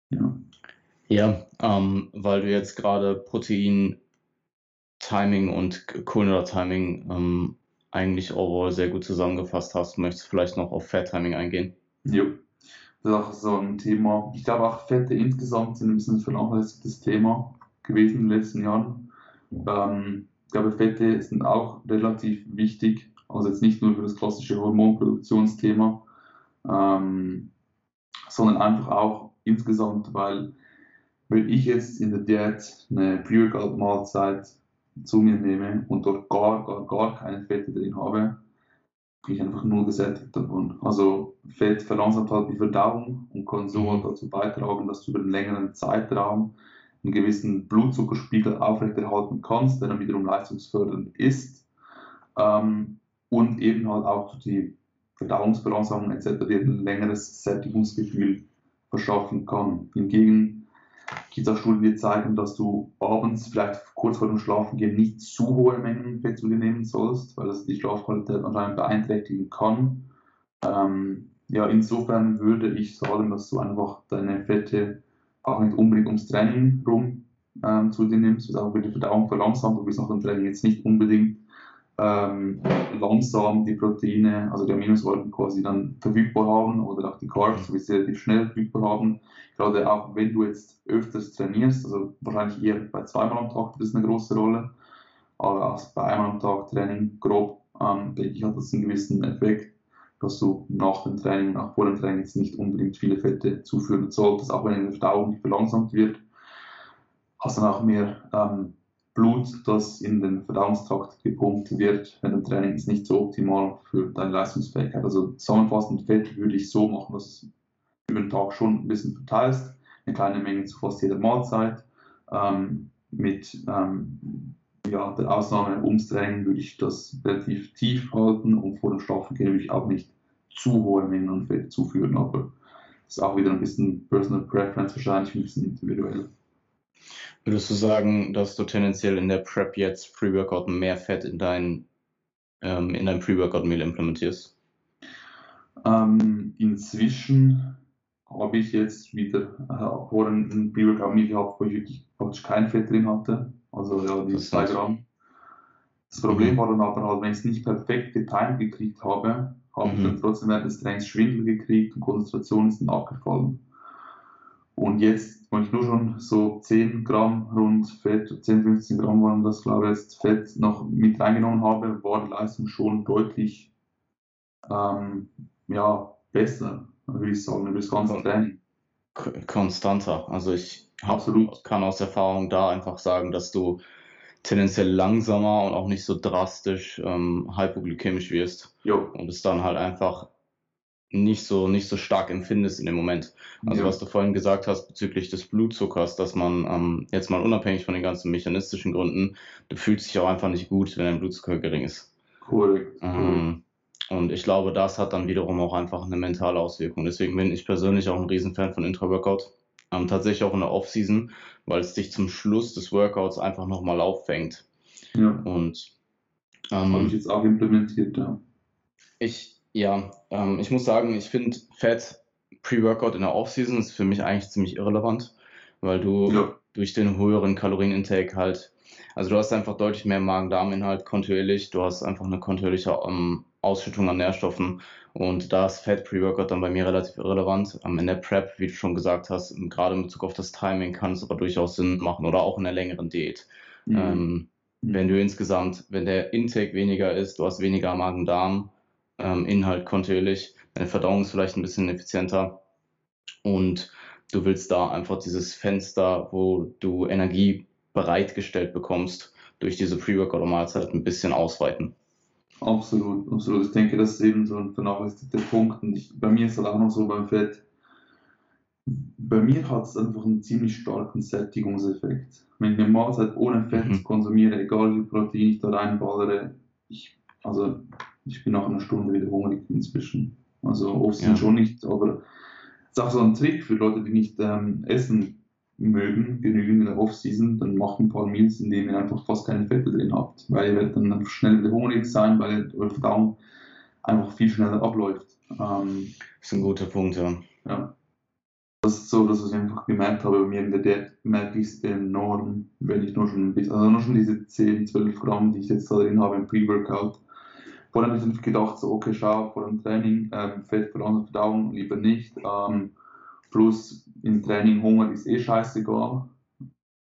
Ja, ja ähm, weil du jetzt gerade Protein Timing und Kohlenhydrat-Timing ähm, eigentlich overall sehr gut zusammengefasst hast. Möchtest du vielleicht noch auf Fat-Timing eingehen? Ja, das ist auch so ein Thema. Ich glaube auch Fette insgesamt sind ein bisschen ein vernachlässigtes Thema gewesen in den letzten Jahren. Ähm, ich glaube, Fette sind auch relativ wichtig, also jetzt nicht nur für das klassische Hormonproduktionsthema, ähm, sondern einfach auch insgesamt, weil wenn ich jetzt in der Diät eine Pre-Workout-Mahlzeit zu mir nehme und dort gar, gar, gar keine Fette drin habe, bin ich einfach nur gesättigt davon. Also Fett verlangsamt halt die Verdauung und kann so halt dazu beitragen, dass du über einen längeren Zeitraum einen gewissen Blutzuckerspiegel aufrechterhalten kannst, der dann wiederum leistungsfördernd ist ähm, und eben halt auch die Verdauungsverlangsamung etc. dir ein längeres Sättigungsgefühl verschaffen kann. Hingegen gibt es auch Studien, die zeigen, dass du abends, vielleicht kurz vor dem Schlafengehen, nicht zu hohe Mengen Fett zu dir nehmen sollst, weil das die Schlafqualität anscheinend beeinträchtigen kann. Ähm, ja, insofern würde ich sagen, dass du einfach deine Fette auch nicht unbedingt ums Training rum ähm, zu dir nimmst, auch wieder die Verdauung verlangsamt. Du willst nach dem Training jetzt nicht unbedingt ähm, langsam die Proteine, also die Aminosäuren quasi dann verfügbar haben oder auch die Carbs, wie sie relativ schnell verfügbar haben. Gerade auch wenn du jetzt öfters trainierst, also wahrscheinlich eher bei zweimal am Tag das ist eine große Rolle, aber auch bei einmal am Tag Training grob, ähm, denke ich, hat das einen gewissen Effekt, dass du nach dem Training, nach vor dem Training jetzt nicht unbedingt viele Fette zuführen solltest, auch wenn eine Verdauung nicht verlangsamt wird, hast dann auch mehr ähm, Blut, das in den Verdauungstrakt gepumpt wird, wenn ein Training ist nicht so optimal für deine Leistungsfähigkeit. Also zusammenfassend Fett würde ich so machen, dass du über den Tag schon ein bisschen verteilst, eine kleine Menge zu fast jeder Mahlzeit. Ähm, mit ähm, ja, der Ausnahme ums Training würde ich das relativ tief halten und vor dem Schlafengehen würde ich auch nicht zu hohe Mengen an Fett zuführen, aber das ist auch wieder ein bisschen Personal Preference, wahrscheinlich ein bisschen individuell. Würdest du sagen, dass du tendenziell in der Prep jetzt Pre-Workout mehr Fett in dein, ähm, in dein Pre-Workout-Meal implementierst? Ähm, inzwischen habe ich jetzt wieder äh, vorhin ein Pre-Workout-Meal gehabt, wo ich wirklich praktisch kein Fett drin hatte. Also ja, die 2 Gramm. Das Problem mhm. war dann aber halt, wenn ich es nicht perfekt getimed gekriegt habe, habe mhm. ich dann trotzdem während des Trainings Schwindel gekriegt und Konzentration ist dann abgefallen. Und jetzt, wenn ich nur schon so 10 Gramm rund Fett, 10, 15 Gramm waren das, glaube ich, jetzt Fett noch mit reingenommen habe, war die Leistung schon deutlich ähm, ja, besser, würde ich sagen, über das ganze Training. Konstanter. Also ich Absolut. kann aus Erfahrung da einfach sagen, dass du tendenziell langsamer und auch nicht so drastisch ähm, hypoglykämisch wirst. Jo. Und es dann halt einfach nicht so, nicht so stark empfindest in dem Moment. Also ja. was du vorhin gesagt hast bezüglich des Blutzuckers, dass man ähm, jetzt mal unabhängig von den ganzen mechanistischen Gründen, du fühlst dich auch einfach nicht gut, wenn dein Blutzucker gering ist. Cool. Ähm, und ich glaube, das hat dann wiederum auch einfach eine mentale Auswirkung. Deswegen bin ich persönlich auch ein Riesenfan von Intra-Workout. Ähm, tatsächlich auch in der Off-Season, weil es dich zum Schluss des Workouts einfach nochmal auffängt. Ja. Und ähm, habe ich jetzt auch implementiert, ja. Ich, ja, ähm, ich muss sagen, ich finde Fett Pre-Workout in der Offseason ist für mich eigentlich ziemlich irrelevant, weil du ja. durch den höheren Kalorienintake halt, also du hast einfach deutlich mehr Magen-Darm-Inhalt kontinuierlich, du hast einfach eine kontinuierliche um, Ausschüttung an Nährstoffen und da ist Fett Pre-Workout dann bei mir relativ irrelevant. Um, in der Prep, wie du schon gesagt hast, gerade in Bezug auf das Timing kann es aber durchaus Sinn machen oder auch in der längeren Diät. Mhm. Ähm, wenn du insgesamt, wenn der Intake weniger ist, du hast weniger Magen-Darm, ähm, Inhalt kontinuierlich. Deine Verdauung ist vielleicht ein bisschen effizienter und du willst da einfach dieses Fenster, wo du Energie bereitgestellt bekommst, durch diese Pre-Workout-Mahlzeit ein bisschen ausweiten. Absolut, absolut. Ich denke, das ist eben so ein vernachlässigter Punkt. Und ich, bei mir ist es auch noch so beim Fett. Bei mir hat es einfach einen ziemlich starken Sättigungseffekt. Wenn ich eine Mahlzeit ohne Fett mhm. konsumiere, egal wie viel Protein ich da reinballere, ich, also ich bin nach einer Stunde wieder hungrig inzwischen. Also oft ja. schon nicht, aber es ist auch so ein Trick für Leute, die nicht ähm, essen mögen, genügend in der Off-Season, dann macht ein paar Meals, in denen ihr einfach fast keine Fette drin habt, weil ihr werdet dann schnell wieder hungrig sein, weil eure Verdauung einfach viel schneller abläuft. Ähm, das ist ein guter Punkt, ja. ja. Das ist so, dass ich einfach gemerkt habe, bei mir in der Diät merke ich es enorm, wenn ich nur schon ein bisschen, also nur schon diese 10, 12 Gramm, die ich jetzt da drin habe im Pre-Workout. Vorher habe ich gedacht, so, okay, schau, vor dem Training, ähm, Fett für andere Verdauung lieber nicht. Ähm, plus im Training Hunger ist eh scheißegal.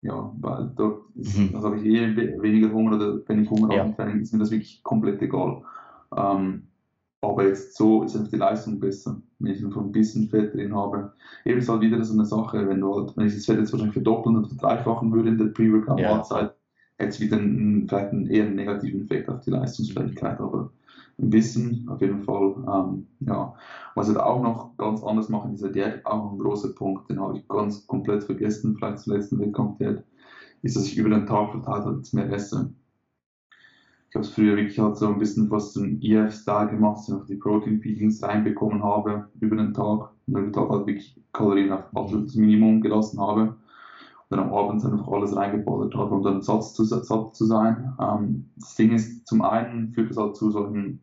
Ja, weil dort ist, mhm. also habe ich eh weniger Hunger oder wenn ich Hunger ja. habe im Training, ist mir das wirklich komplett egal. Ähm, aber jetzt so ist einfach die Leistung besser, wenn ich einfach ein bisschen Fett drin habe. Eben ist halt wieder so eine Sache, wenn du halt, wenn ich das Fett jetzt wahrscheinlich verdoppeln oder verdreifachen würde in der Pre-Workout-Mahlzeit, ja. Es wieder einen, vielleicht einen eher negativen Effekt auf die Leistungsfähigkeit. Aber ein bisschen, auf jeden Fall. Ähm, ja. Was ich auch noch ganz anders mache in dieser Diät, auch ein großer Punkt, den habe ich ganz komplett vergessen, vielleicht zum letzten Wettkampf-Diät, ist, dass ich über den Tag verteilt halt mehr esse. Ich habe es früher wirklich halt so ein bisschen fast zum EF-Style gemacht, dass ich noch die Protein-Feedings reinbekommen habe über den Tag und über den Tag halt wirklich Kalorien auf absolutes Minimum gelassen habe dann am Abend einfach alles reingeballert habe, um dann satt zu, satt zu sein. Ähm, das Ding ist, zum einen führt es halt zu solchen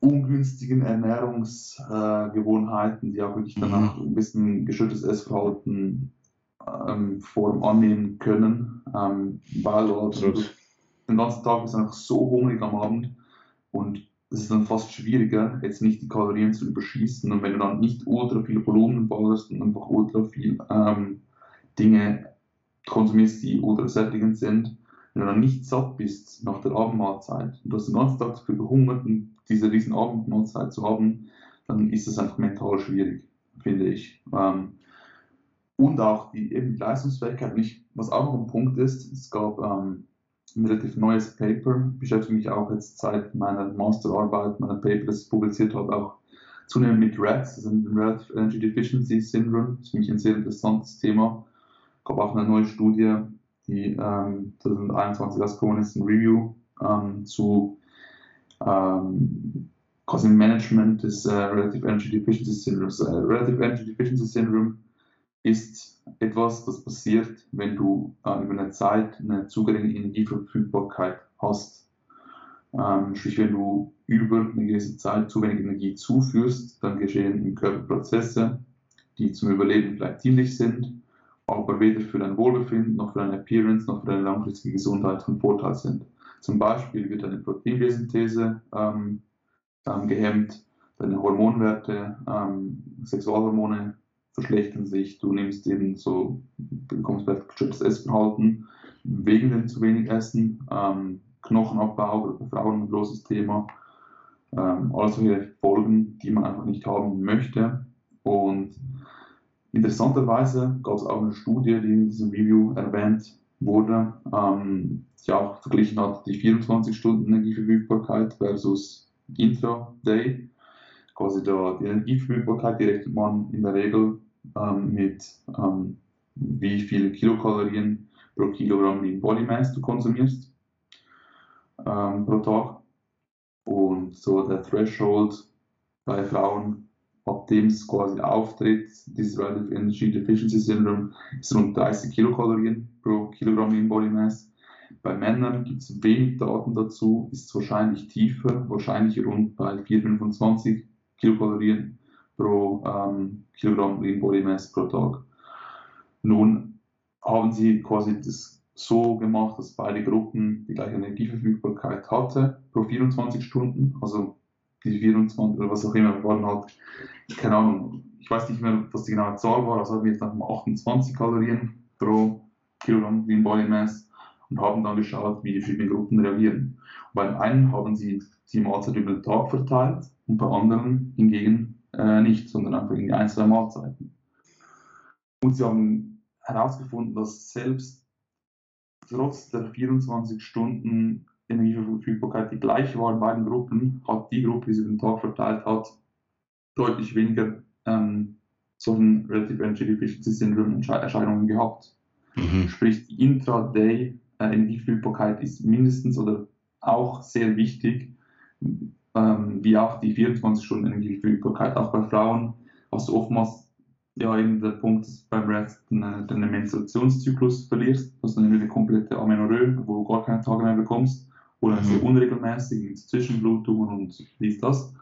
ungünstigen Ernährungsgewohnheiten, die auch wirklich danach mhm. ein bisschen geschüttetes Essverhalten ähm, Form annehmen können, ähm, weil also, den ganzen Tag ist einfach so hungrig am Abend und es ist dann fast schwieriger, jetzt nicht die Kalorien zu überschießen und wenn du dann nicht ultra viel Volumen ballerst und einfach ultra viel ähm, Dinge konsumierst, die ultra sättigend sind, wenn du dann nicht satt bist nach der Abendmahlzeit und du hast den ganzen Tag dafür gehungert und diese riesen Abendmahlzeit zu haben, dann ist es einfach mental schwierig, finde ich. Ähm, und auch die eben Leistungsfähigkeit. Und was auch noch ein Punkt ist, es gab ähm, ein relativ neues Paper, beschäftige mich auch jetzt seit meiner Masterarbeit, meiner Paper, das ich publiziert habe, auch zunehmend mit REDS, also mit dem Relative Energy Deficiency Syndrome. Das ist für mich ein sehr interessantes Thema. Gab auch eine neue Studie, die ähm, 2021 rausgekommen ist, ein Review ähm, zu ähm, quasi Management des äh, Relative Energy Deficiency Syndromes. Äh, Relative Energy Deficiency Syndrome ist etwas, das passiert, wenn du äh, über eine Zeit eine zu geringe Energieverfügbarkeit hast. Ähm, sprich, wenn du über eine gewisse Zeit zu wenig Energie zuführst, dann geschehen im Körper Prozesse, die zum Überleben vielleicht dienlich sind, aber weder für dein Wohlbefinden noch für deine Appearance noch für deine langfristige Gesundheit von Vorteil sind. Zum Beispiel wird deine Proteinbiosynthese ähm, ähm, gehemmt, deine Hormonwerte, ähm, Sexualhormone verschlechtern sich, du nimmst eben so, bekommst vielleicht gestörtes Essverhalten wegen dem zu wenig Essen, ähm, Knochenabbau, Frauen ein großes Thema, ähm, alles solche Folgen, die man einfach nicht haben möchte. Und interessanterweise gab es auch eine Studie, die in diesem Review erwähnt wurde, ähm, die auch verglichen hat die 24 Stunden Energieverfügbarkeit versus Intraday. Quasi da die Energieverfügbarkeit, die rechnet man in der Regel ähm, mit ähm, wie viele Kilokalorien pro Kilogramm in Body Mass du konsumierst ähm, pro Tag. Und so der Threshold bei Frauen, ab dem es quasi auftritt, dieses Relative Energy Deficiency Syndrome, ist rund 30 Kilokalorien pro Kilogramm in Body Mass. Bei Männern gibt es wenig Daten dazu, ist es wahrscheinlich tiefer, wahrscheinlich rund bei 425 Kilokalorien pro ähm, Kilogramm Lean Body Mass pro Tag. Nun haben sie quasi das so gemacht, dass beide Gruppen die gleiche Energieverfügbarkeit hatten pro 24 Stunden, also die 24 oder was auch immer waren halt, keine Ahnung, ich weiß nicht mehr, was die genaue Zahl war, also haben wir jetzt einfach mal 28 Kalorien pro Kilogramm Lean Body Mass und haben dann geschaut, wie die verschiedenen Gruppen reagieren. Beim einen haben sie die Mahlzeit über den Tag verteilt und bei anderen hingegen äh, nicht, sondern einfach in ein, zwei Mahlzeiten. Und sie haben herausgefunden, dass selbst trotz der 24 Stunden Energieverfügbarkeit, die gleich war in beiden Gruppen, hat die Gruppe, die sie über den Tag verteilt hat, deutlich weniger ähm, solchen Relative Energy Deficiency Syndrome Erscheinungen gehabt. Mhm. Sprich, die Intraday äh, Energieverfügbarkeit ist mindestens oder auch sehr wichtig, ähm, wie auch die 24 Stunden Energieverfügbarkeit. Auch bei Frauen hast du oftmals ja eben der Punkt, dass beim Rest deinen, deinen Menstruationszyklus verlierst, dass du eine komplette Amenorrhoe, wo du gar keine Tage mehr bekommst, oder mhm. sehr unregelmäßig mit Zwischenblutungen und dies, das.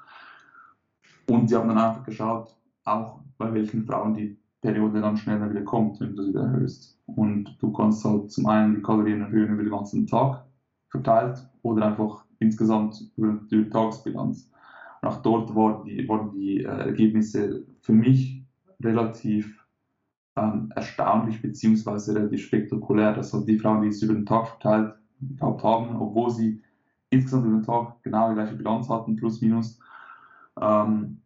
Und sie haben dann einfach geschaut, auch bei welchen Frauen die Periode dann schneller wieder kommt, wenn du sie erhöhst. Und du kannst halt zum einen die Kalorien erhöhen über den ganzen Tag verteilt oder einfach insgesamt über die Tagesbilanz. Und auch dort waren die, waren die äh, Ergebnisse für mich relativ ähm, erstaunlich bzw. relativ spektakulär, dass halt die Frauen, die es über den Tag verteilt gehabt haben, obwohl sie insgesamt über den Tag genau die gleiche Bilanz hatten, plus minus, ähm,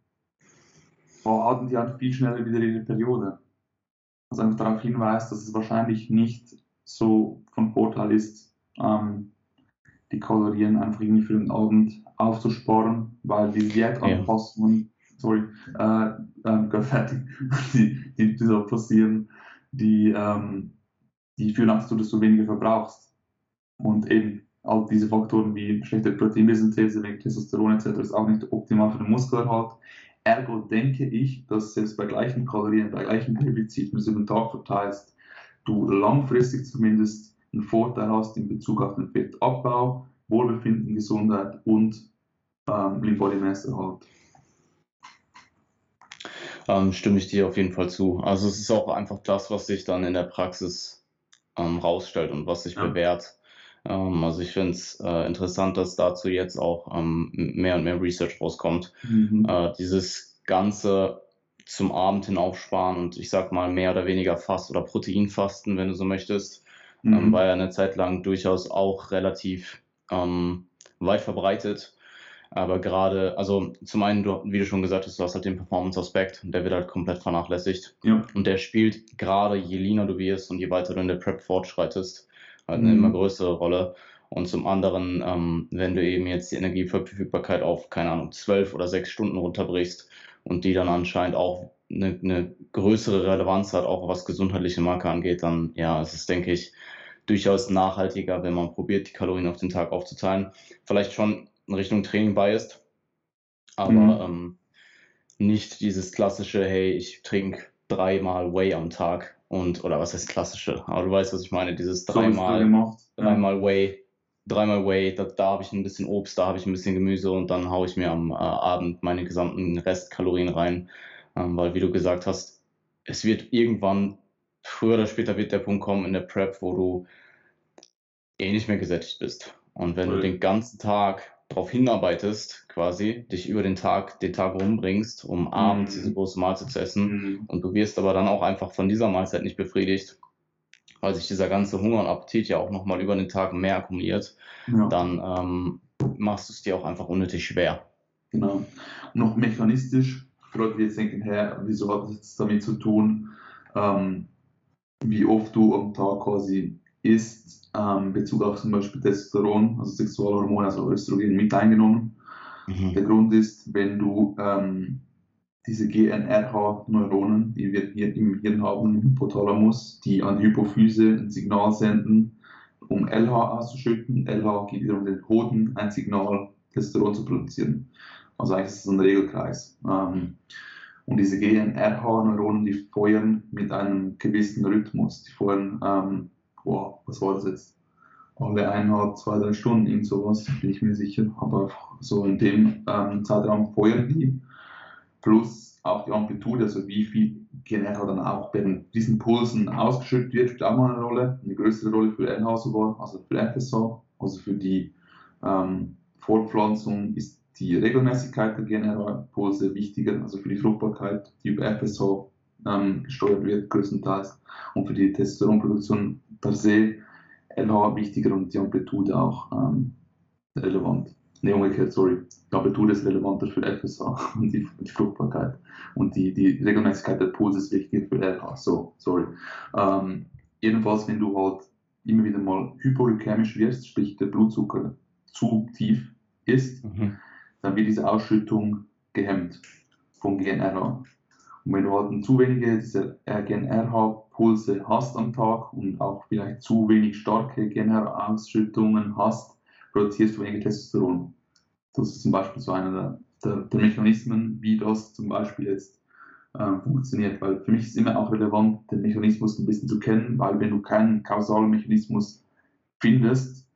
hatten die halt viel schneller wieder ihre Periode. Was einfach darauf hinweist, dass es wahrscheinlich nicht so von Vorteil ist, ähm, die Kalorien einfach irgendwie für den Abend aufzusparen, weil die Diätanpassungen, ja. sorry, äh, (laughs) äh, fertig, die, die, die so passieren, die, ähm, die führen dazu, dass du weniger verbrauchst. Und eben all diese Faktoren wie schlechte Proteinbesynthese, wegen Testosteron etc. ist auch nicht optimal für den Muskelerhalt. Ergo denke ich, dass selbst bei gleichen Kalorien, bei gleichem Defizit, wenn du über den Tag verteilst, du langfristig zumindest einen Vorteil hast in Bezug auf den Fettabbau, Wohlbefinden, Gesundheit und ähm, Lean Body Mass Erhalt. Ähm, stimme ich dir auf jeden Fall zu. Also es ist auch einfach das, was sich dann in der Praxis ähm, rausstellt und was sich ja. bewährt. Ähm, also ich finde es äh, interessant, dass dazu jetzt auch ähm, mehr und mehr Research rauskommt. Mhm. Äh, dieses ganze zum Abend hin aufsparen und ich sag mal mehr oder weniger Fast- oder Proteinfasten, wenn du so möchtest, ähm, mhm. ähm, war ja eine Zeit lang durchaus auch relativ ähm, weit verbreitet. Aber gerade, also zum einen, du, wie du schon gesagt hast, du hast halt den Performance-Aspekt, der wird halt komplett vernachlässigt. Ja. Und der spielt gerade, je leaner du wirst und je weiter du in der Prep fortschreitest, halt eine mhm. immer größere Rolle. Und zum anderen, ähm, wenn du eben jetzt die Energieverfügbarkeit auf, keine Ahnung, zwölf oder sechs Stunden runterbrichst und die dann anscheinend auch eine, eine größere Relevanz hat, auch was gesundheitliche Marker angeht, dann ja, es ist, denke ich, durchaus nachhaltiger, wenn man probiert, die Kalorien auf den Tag aufzuteilen. Vielleicht schon in Richtung Training biased, aber mhm. ähm, nicht dieses klassische, hey, ich trinke dreimal Whey am Tag und, oder was heißt klassische, aber du weißt, was ich meine, dieses dreimal, dreimal Whey, dreimal Whey, da, da habe ich ein bisschen Obst, da habe ich ein bisschen Gemüse und dann haue ich mir am äh, Abend meine gesamten Restkalorien rein, ähm, weil wie du gesagt hast, es wird irgendwann, früher oder später wird der Punkt kommen in der Prep, wo du eh nicht mehr gesättigt bist. Und wenn cool. du den ganzen Tag darauf hinarbeitest, quasi, dich über den Tag, den Tag rumbringst, um abends mhm. diese große Mahlzeit zu essen. Mhm. Und du wirst aber dann auch einfach von dieser Mahlzeit nicht befriedigt, weil sich dieser ganze Hunger und Appetit ja auch nochmal über den Tag mehr akkumuliert. Ja. Dann ähm, machst du es dir auch einfach unnötig schwer. Genau. noch mechanistisch, für Leute, die jetzt denken, hä, wieso hat das jetzt damit zu tun, ähm, wie oft du am Tag quasi ist ähm, Bezug auf zum Beispiel Testosteron, also Sexualhormone, also Östrogen mit eingenommen. Mhm. Der Grund ist, wenn du ähm, diese GNRH-Neuronen, die wir hier im Hirn haben, im Hypothalamus, die an die Hypophyse ein Signal senden, um LH auszuschütten. LH gibt wiederum den Hoden ein Signal, Testosteron zu produzieren. Also eigentlich ist es ein Regelkreis. Ähm, und diese GNRH-Neuronen, die feuern mit einem gewissen Rhythmus. Die feuern ähm, boah, was war das jetzt? Alle eineinhalb, zwei, drei Stunden, irgend sowas, bin ich mir sicher. Aber so in dem ähm, Zeitraum feuern die. Plus auch die Amplitude, also wie viel generell dann auch während diesen Pulsen ausgeschüttet wird, spielt auch mal eine Rolle. Eine größere Rolle für NH sogar, also für FSH, also für die ähm, Fortpflanzung ist die Regelmäßigkeit der Generalpulse wichtiger, also für die Fruchtbarkeit, die über FSH ähm, gesteuert wird, größtenteils. Und für die Testosteronproduktion per se LH wichtiger und die Amplitude auch ähm, relevant. Ne, umgekehrt, sorry. Die Amplitude ist relevanter für FSH (laughs) und die, die Fruchtbarkeit. Und die, die Regelmäßigkeit der Pulse ist wichtiger für LH. So, sorry. Ähm, jedenfalls, wenn du halt immer wieder mal hypoglykämisch wirst, sprich der Blutzucker zu tief ist, mhm. dann wird diese Ausschüttung gehemmt vom GNRH. Und wenn du halt zu wenige dieser GNRH-Pulse hast am Tag und auch vielleicht zu wenig starke GNRH-Ausschüttungen hast, produzierst du weniger Testosteron. Das ist zum Beispiel so einer der, der, der Mechanismen, wie das zum Beispiel jetzt äh, funktioniert. Weil für mich ist immer auch relevant, den Mechanismus ein bisschen zu kennen, weil wenn du keinen kausalen Mechanismus findest,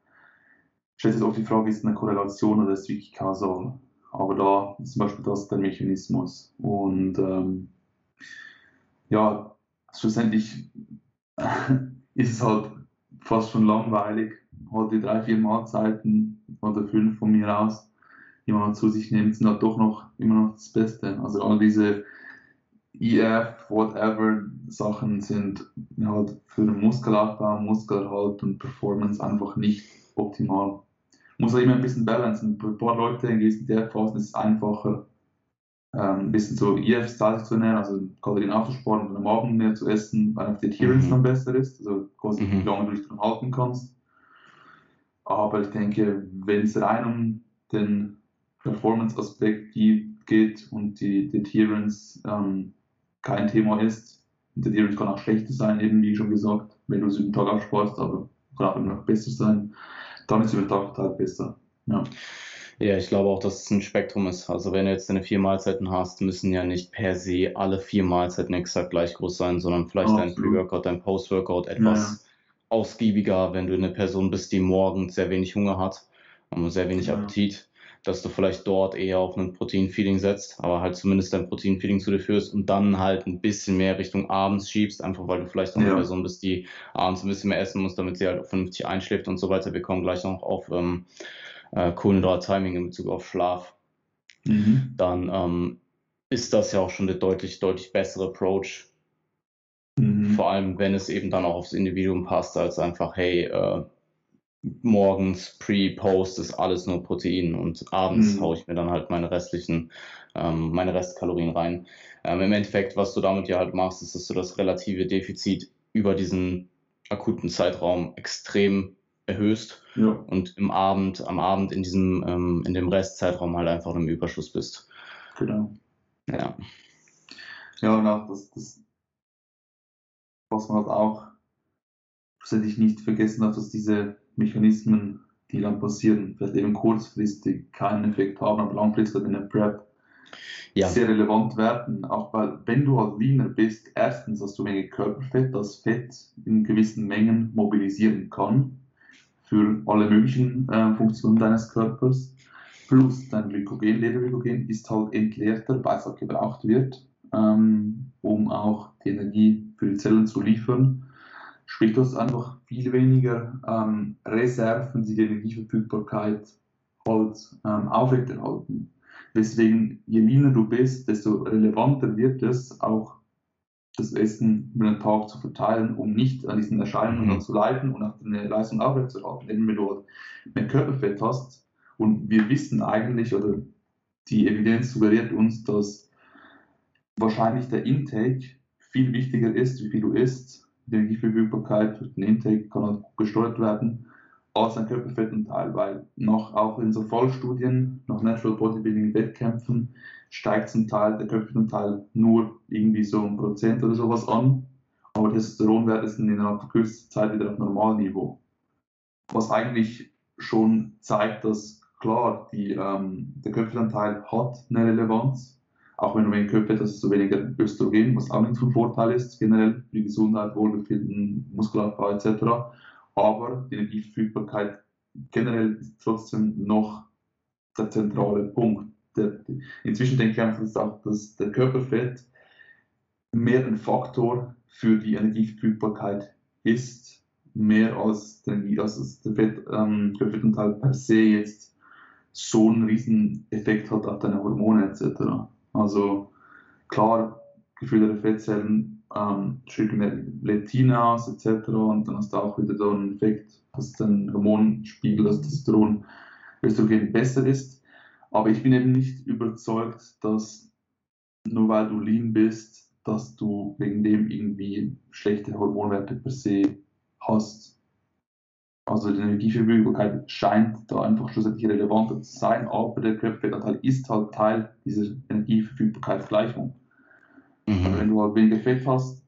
stellt sich auch die Frage, ist es eine Korrelation oder ist es wirklich kausal? Aber da ist zum Beispiel das der Mechanismus. Und ähm, ja, schlussendlich (laughs) ist es halt fast schon langweilig, halt die drei, vier Mahlzeiten oder fünf von mir aus, die man zu sich nimmt, sind halt doch noch immer noch das Beste. Also all diese EF, whatever Sachen sind halt für den Muskelaufbau, Muskelerhalt und Performance einfach nicht optimal. Muss halt immer ein bisschen balancen. Bei ein paar Leute in gewissen DF-Phasen ist es einfacher, ein bisschen so EF-Style zu ernähren, also Kalorien aufzusparen und am Abend mehr zu essen, weil einfach die Adherence mhm. dann besser ist, also quasi mhm. wie lange du dich dran halten kannst. Aber ich denke, wenn es rein um den Performance-Aspekt geht und die, die Adherence ähm, kein Thema ist, und die Adherence kann auch schlechter sein, eben wie schon gesagt, wenn du es über den Tag aufsparst, aber kann auch immer noch besser sein, dann ist es über den Tag besser. Ja. Ja, ich glaube auch, dass es ein Spektrum ist. Also wenn du jetzt deine vier Mahlzeiten hast, müssen ja nicht per se alle vier Mahlzeiten exakt gleich groß sein, sondern vielleicht Absolut. dein Pre-Workout, dein Post-Workout etwas ja. ausgiebiger, wenn du eine Person bist, die morgens sehr wenig Hunger hat und sehr wenig ja. Appetit, dass du vielleicht dort eher auf ein Protein-Feeding setzt, aber halt zumindest dein Protein-Feeding zu dir führst und dann halt ein bisschen mehr Richtung abends schiebst, einfach weil du vielleicht auch ja. eine Person bist, die abends ein bisschen mehr essen muss, damit sie halt vernünftig einschläft und so weiter. Wir kommen gleich noch auf ähm, äh, Kohlenhydrat-Timing in Bezug auf Schlaf, mhm. dann ähm, ist das ja auch schon der deutlich, deutlich bessere Approach. Mhm. Vor allem, wenn es eben dann auch aufs Individuum passt, als einfach, hey, äh, morgens, pre, post ist alles nur Protein und abends mhm. haue ich mir dann halt meine restlichen, ähm, meine Restkalorien rein. Ähm, Im Endeffekt, was du damit ja halt machst, ist, dass du das relative Defizit über diesen akuten Zeitraum extrem erhöhst ja. und im Abend, am Abend in diesem, ähm, in dem Restzeitraum halt einfach im Überschuss bist. Genau. Ja. Ja, und auch das, das was man halt auch ich nicht vergessen darf, dass diese Mechanismen, die dann passieren, vielleicht eben kurzfristig keinen Effekt haben, aber langfristig in der Prep ja. sehr relevant werden. Auch weil, wenn du halt leaner bist, erstens hast du weniger Körperfett, das Fett in gewissen Mengen mobilisieren kann für alle möglichen äh, Funktionen deines Körpers. Plus dein Glykogen, Leberglykogen ist halt entleerter, weil es halt gebraucht wird, ähm, um auch die Energie für die Zellen zu liefern. Sprich, du hast einfach viel weniger ähm, Reserven, die die Energieverfügbarkeit halt ähm, aufrechterhalten. Deswegen, je leaner du bist, desto relevanter wird es, auch das Essen über den Tag zu verteilen, um nicht an diesen Erscheinungen mhm. zu leiden und auch deine Leistung aufrechtzuerhalten. Wenn du mehr Körperfett hast und wir wissen eigentlich, oder die Evidenz suggeriert uns, dass wahrscheinlich der Intake viel wichtiger ist, wie viel du isst. Die Energieverfügbarkeit durch den Intake kann halt gesteuert werden als ein Körperfettanteil, weil noch auch in so Fallstudien, nach Natural Bodybuilding Wettkämpfen, steigt zum Teil der Körperanteil nur irgendwie so ein Prozent oder sowas an, aber Testosteronwerte sind innerhalb der kürzester Zeit wieder auf Normalniveau. Was eigentlich schon zeigt, dass klar, die, ähm, der Körperanteil hat eine Relevanz, auch wenn du wenig Körper hast, du weniger Östrogen, was auch nicht von Vorteil ist, generell für die Gesundheit, Wohlbefinden, Muskelaufbau etc. Aber die Energieverfügbarkeit generell ist trotzdem noch der zentrale Punkt der, inzwischen denke ich einfach, dass auch dass der Körperfett mehr ein Faktor für die Energieverfügbarkeit ist, mehr als der, als der Fett, ähm, Körperfettanteil per se jetzt so einen riesen Effekt hat auf deine Hormone etc. Also klar, gefülltere Fettzellen ähm, schütten mehr Leptin aus etc. und dann hast du auch wieder so einen Effekt dass dein Hormonspiegel, das Testosteron, Östrogen besser ist. Aber ich bin eben nicht überzeugt, dass nur weil du lean bist, dass du wegen dem irgendwie schlechte Hormonwerte per se hast. Also die Energieverfügbarkeit scheint da einfach schlussendlich relevanter zu sein, aber der Körperfettanteil ist halt Teil dieser Energieverfügbarkeitsgleichung. Mhm. Also wenn du halt weniger Fett hast,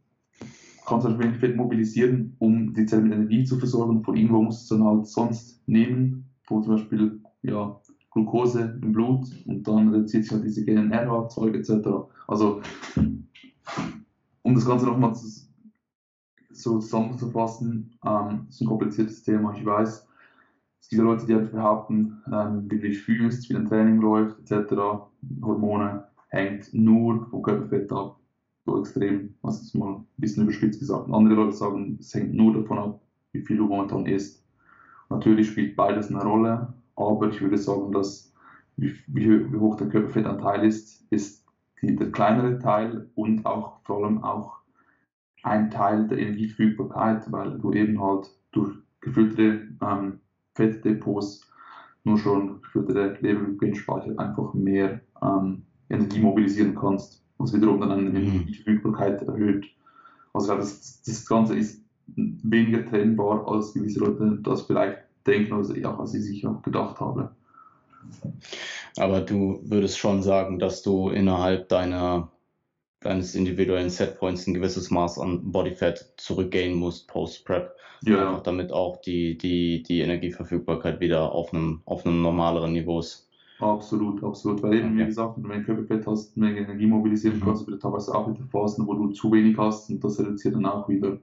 kannst du halt weniger Fett mobilisieren, um die Zellen mit Energie zu versorgen. Von irgendwo musst du dann halt sonst nehmen, wo zum Beispiel ja, Glucose im Blut und dann reduziert sich halt diese GNR-Zeug etc. Also, um das Ganze nochmal so zusammenzufassen, ähm, ist ein kompliziertes Thema, ich weiß. Es gibt Leute, die einfach behaupten, ähm, wie du dich fühlst, wie dein Training läuft, etc. Hormone hängt nur vom Körperfett ab. So extrem, was ist mal ein bisschen überspitzt gesagt. Und andere Leute sagen, es hängt nur davon ab, wie viel du momentan isst. Natürlich spielt beides eine Rolle, aber ich würde sagen, dass wie, wie hoch der Körperfettanteil ist, ist die, der kleinere Teil und auch vor allem auch ein Teil der Energieverfügbarkeit, weil du eben halt durch gefüllte ähm, Fettdepots nur schon gefüllte Leberglykogenspeicher einfach mehr ähm, Energie mobilisieren kannst, was wiederum dann eine mhm. Energieverfügbarkeit erhöht. Also das, das Ganze ist weniger trennbar, als gewisse Leute das vielleicht denken oder ja, was ich sich auch gedacht habe. Aber du würdest schon sagen, dass du innerhalb deiner, deines individuellen Setpoints ein gewisses Maß an Bodyfat zurückgehen musst post-Prep. Ja. damit auch die, die, die Energieverfügbarkeit wieder auf einem, auf einem normaleren Niveau ist. Absolut, absolut. Weil eben, wie gesagt, wenn du ein Körperfett hast, eine Energie mobilisieren mhm. kannst, du wieder teilweise auch wieder Phasen, wo du zu wenig hast und das reduziert dann auch wieder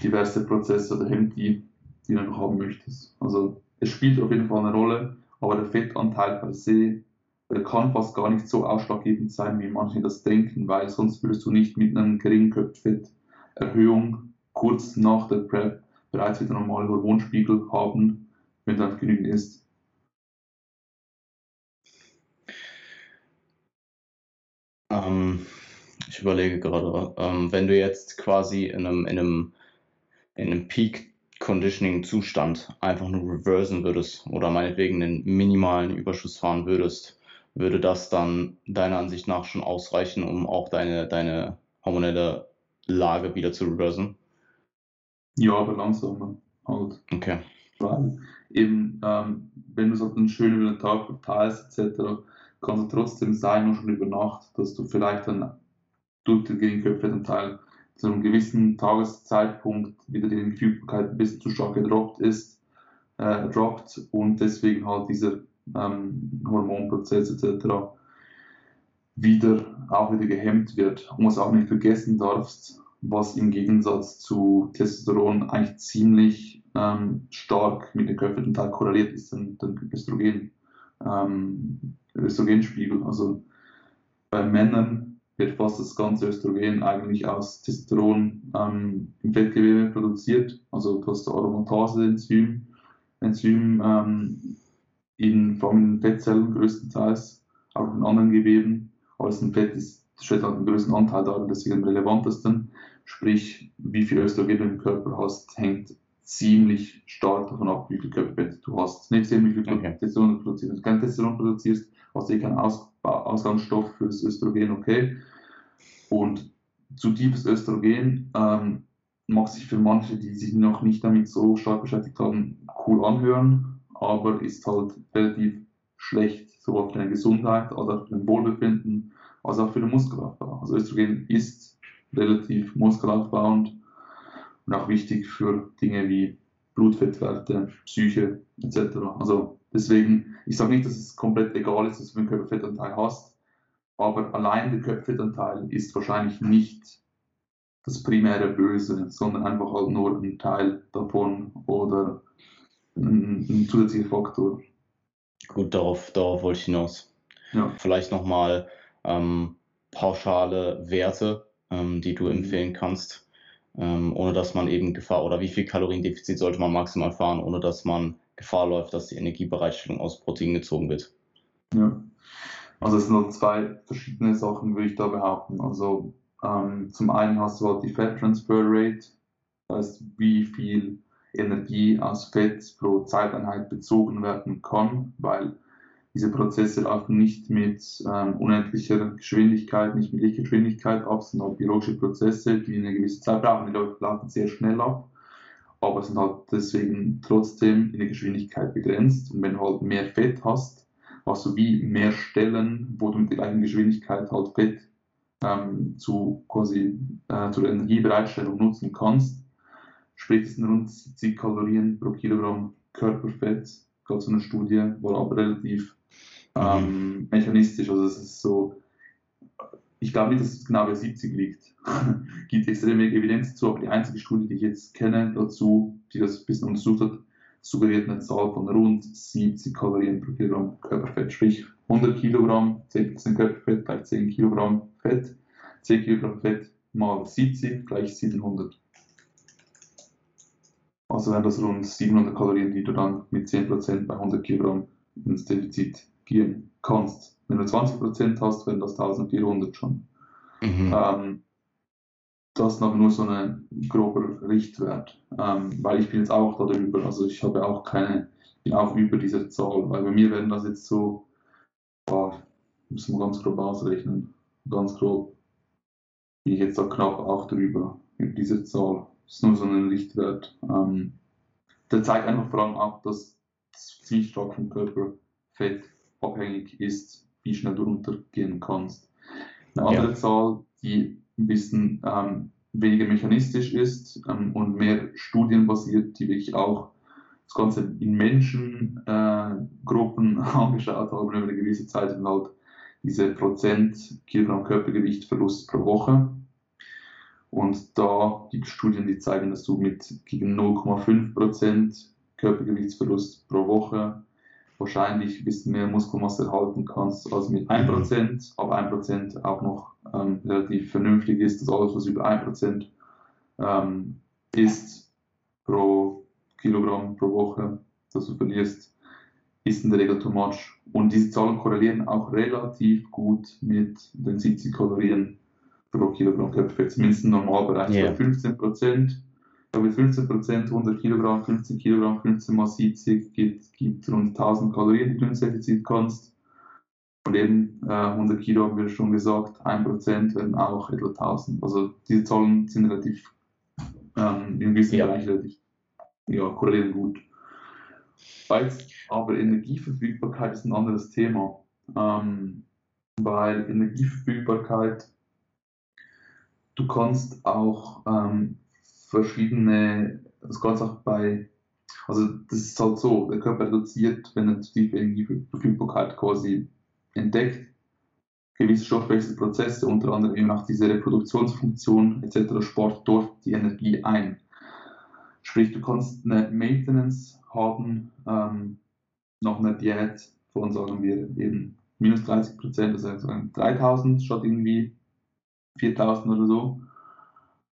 diverse Prozesse oder hemmt die die du noch haben möchtest. Also es spielt auf jeden Fall eine Rolle, aber der Fettanteil per se der kann fast gar nicht so ausschlaggebend sein, wie manche das denken, weil sonst würdest du nicht mit einer geringen Körperfetterhöhung kurz nach der PrEP bereits wieder normale Hormonspiegel haben, wenn einfach genügend isst. Ähm, ich überlege gerade, ähm, wenn du jetzt quasi in einem, in einem, in einem Peak Conditioning-Zustand einfach nur reversen würdest oder meinetwegen einen minimalen Überschuss fahren würdest, würde das dann deiner Ansicht nach schon ausreichen, um auch deine, deine hormonelle Lage wieder zu reversen? Ja, aber langsamer halt. Okay. Weil eben, ähm, wenn du so einen schönen über den Tag verteilst, etc., kann es trotzdem sein, nur schon über Nacht, dass du vielleicht dann durch den Gegenköpfeanteil zu einem gewissen Tageszeitpunkt wieder die Verfügbarkeit ein bisschen zu stark gedroppt ist, äh, droppt und deswegen halt dieser ähm, Hormonprozess etc. wieder auch wieder gehemmt wird. Und was auch nicht vergessen darfst, was im Gegensatz zu Testosteron eigentlich ziemlich ähm, stark mit dem Körperanteil korreliert ist, dann, dann Östrogen, ähm, Östrogenspiegel. Also bei Männern wird fast das ganze Östrogen eigentlich aus Testosteron ähm, im Fettgewebe produziert. Also du hast Aromatase-Enzym, Enzym, ähm, in, vor allem in Fettzellen größtenteils, auch in anderen Geweben. Aber das Fett ist, stellt halt den größten Anteil dar und deswegen am relevantesten. Sprich, wie viel Östrogen du im Körper hast, hängt ziemlich stark davon ab, wie viel Körperfett du hast. Nicht sehen, wie viel okay. Testosteron du produzierst. Wenn du kein Testosteron produzierst, hast du eh keinen Aus Ausgangsstoff für das Östrogen, okay. Und zu tiefes Östrogen ähm, mag sich für manche, die sich noch nicht damit so stark beschäftigt haben, cool anhören, aber ist halt relativ schlecht, sowohl für deine Gesundheit als auch für dein Wohlbefinden, als auch für den Muskelaufbau. Also Östrogen ist relativ muskelaufbauend und auch wichtig für Dinge wie Blutfettwerte, Psyche etc. Also deswegen, ich sage nicht, dass es komplett egal ist, dass du einen Körperfettanteil hast, aber allein der Köpfetanteil ist wahrscheinlich nicht das primäre Böse, sondern einfach halt nur ein Teil davon oder ein, ein zusätzlicher Faktor. Gut, darauf, darauf wollte ich hinaus. Ja. Vielleicht nochmal ähm, pauschale Werte, ähm, die du mhm. empfehlen kannst, ähm, ohne dass man eben Gefahr oder wie viel Kaloriendefizit sollte man maximal fahren, ohne dass man Gefahr läuft, dass die Energiebereitstellung aus Protein gezogen wird. Ja. Also es sind noch zwei verschiedene Sachen, würde ich da behaupten. Also ähm, zum einen hast du halt die Fat Transfer Rate, das heißt, wie viel Energie aus Fett pro Zeiteinheit bezogen werden kann, weil diese Prozesse laufen nicht mit ähm, unendlicher Geschwindigkeit, nicht mit Lichtgeschwindigkeit ab, sondern biologische Prozesse, die eine gewisse Zeit brauchen. Die laufen sehr schnell ab, aber sind halt deswegen trotzdem in der Geschwindigkeit begrenzt. Und wenn du halt mehr Fett hast, hast du wie mehr Stellen, wo du mit der gleichen Geschwindigkeit halt Fett ähm, zu quasi äh, zur Energiebereitstellung nutzen kannst. Sprich, es sind rund 70 Kalorien pro Kilogramm Körperfett. Gerade so eine Studie war aber relativ ähm, mechanistisch. Also es ist so, ich glaube nicht, dass es genau bei 70 liegt. (laughs) Gibt extrem wenig Evidenz dazu, aber die einzige Studie, die ich jetzt kenne dazu, die das ein bisschen untersucht hat, suggeriert eine Zahl von rund 70 Kalorien pro Kilogramm Körperfett. Sprich 100 Kilogramm, 10% Körperfett gleich 10 Kilogramm Fett. 10 Kilogramm Fett mal 70 gleich 700. Also wären das rund 700 Kalorien, die du dann mit 10% bei 100 Kilogramm ins Defizit gehen kannst. Wenn du 20% hast, wären das 1400 schon. Mhm. Ähm, das ist aber nur so ein grober Richtwert, ähm, weil ich bin jetzt auch darüber, also ich habe auch keine, bin auch über dieser Zahl, weil bei mir werden das jetzt so, oh, müssen wir ganz grob ausrechnen, ganz grob, bin ich jetzt da knapp auch drüber, über dieser Zahl. Das ist nur so ein Richtwert. Ähm, der zeigt einfach vor allem auch, dass es ziemlich stark vom Körperfett abhängig ist, wie schnell du runtergehen kannst. Eine andere ja. Zahl, die ein bisschen ähm, weniger mechanistisch ist ähm, und mehr studienbasiert, die wirklich auch das Ganze in Menschengruppen äh, (laughs) angeschaut haben über eine gewisse Zeit und halt diese Prozent Kilogramm Körpergewicht Verlust pro Woche. Und da gibt es Studien, die zeigen, dass du mit gegen 0,5 Prozent Körpergewichtsverlust pro Woche wahrscheinlich ein bisschen mehr Muskelmasse erhalten kannst als mit 1%, aber 1% auch noch ähm, relativ vernünftig ist, dass alles, was über 1% ähm, ist pro Kilogramm pro Woche, das du verlierst, ist in der Regel too much. Und diese Zahlen korrelieren auch relativ gut mit den 70 Kalorien pro Kilogramm Körperfett, zumindest im Normalbereich yeah. bei 15 mit 15 Prozent 100 Kilogramm, 15 Kilogramm, 15 mal 70 gibt, gibt rund 1000 Kalorien, die du ins Defizit kannst. Und eben äh, 100 Kilo haben wir schon gesagt, 1 Prozent werden auch etwa 1000. Also diese Zahlen sind relativ ähm, im gewissen ja. Bereich relativ ja, korrelieren gut. Jetzt aber Energieverfügbarkeit ist ein anderes Thema, ähm, weil Energieverfügbarkeit, du kannst auch ähm, verschiedene, das Ganze auch bei, also das ist halt so, der Körper reduziert, wenn er zu tiefe Energieverfügbarkeit quasi entdeckt, gewisse Stoffwechselprozesse, unter anderem eben auch diese Reproduktionsfunktion etc. Sport dort die Energie ein. Sprich, du kannst eine Maintenance haben ähm, nach einer Diät von, sagen wir, eben minus 30 Prozent, also 3000 statt irgendwie 4000 oder so.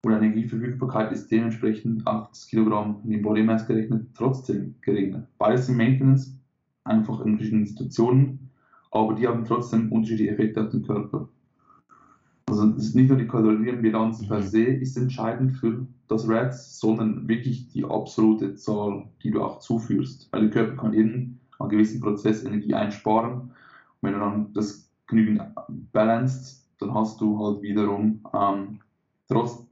Und eine Energieverfügbarkeit ist dementsprechend 8 Kilogramm in Body Mass gerechnet trotzdem geringer. Beides sind Maintenance, einfach in verschiedenen Situationen, aber die haben trotzdem unterschiedliche Effekte auf den Körper. Also das ist nicht nur die Kalorienbilanz mhm. per se ist entscheidend für das RATS, sondern wirklich die absolute Zahl, die du auch zuführst. Weil der Körper kann in einem gewissen Prozess Energie einsparen. Und wenn du dann das genügend balanced, dann hast du halt wiederum ähm, trotz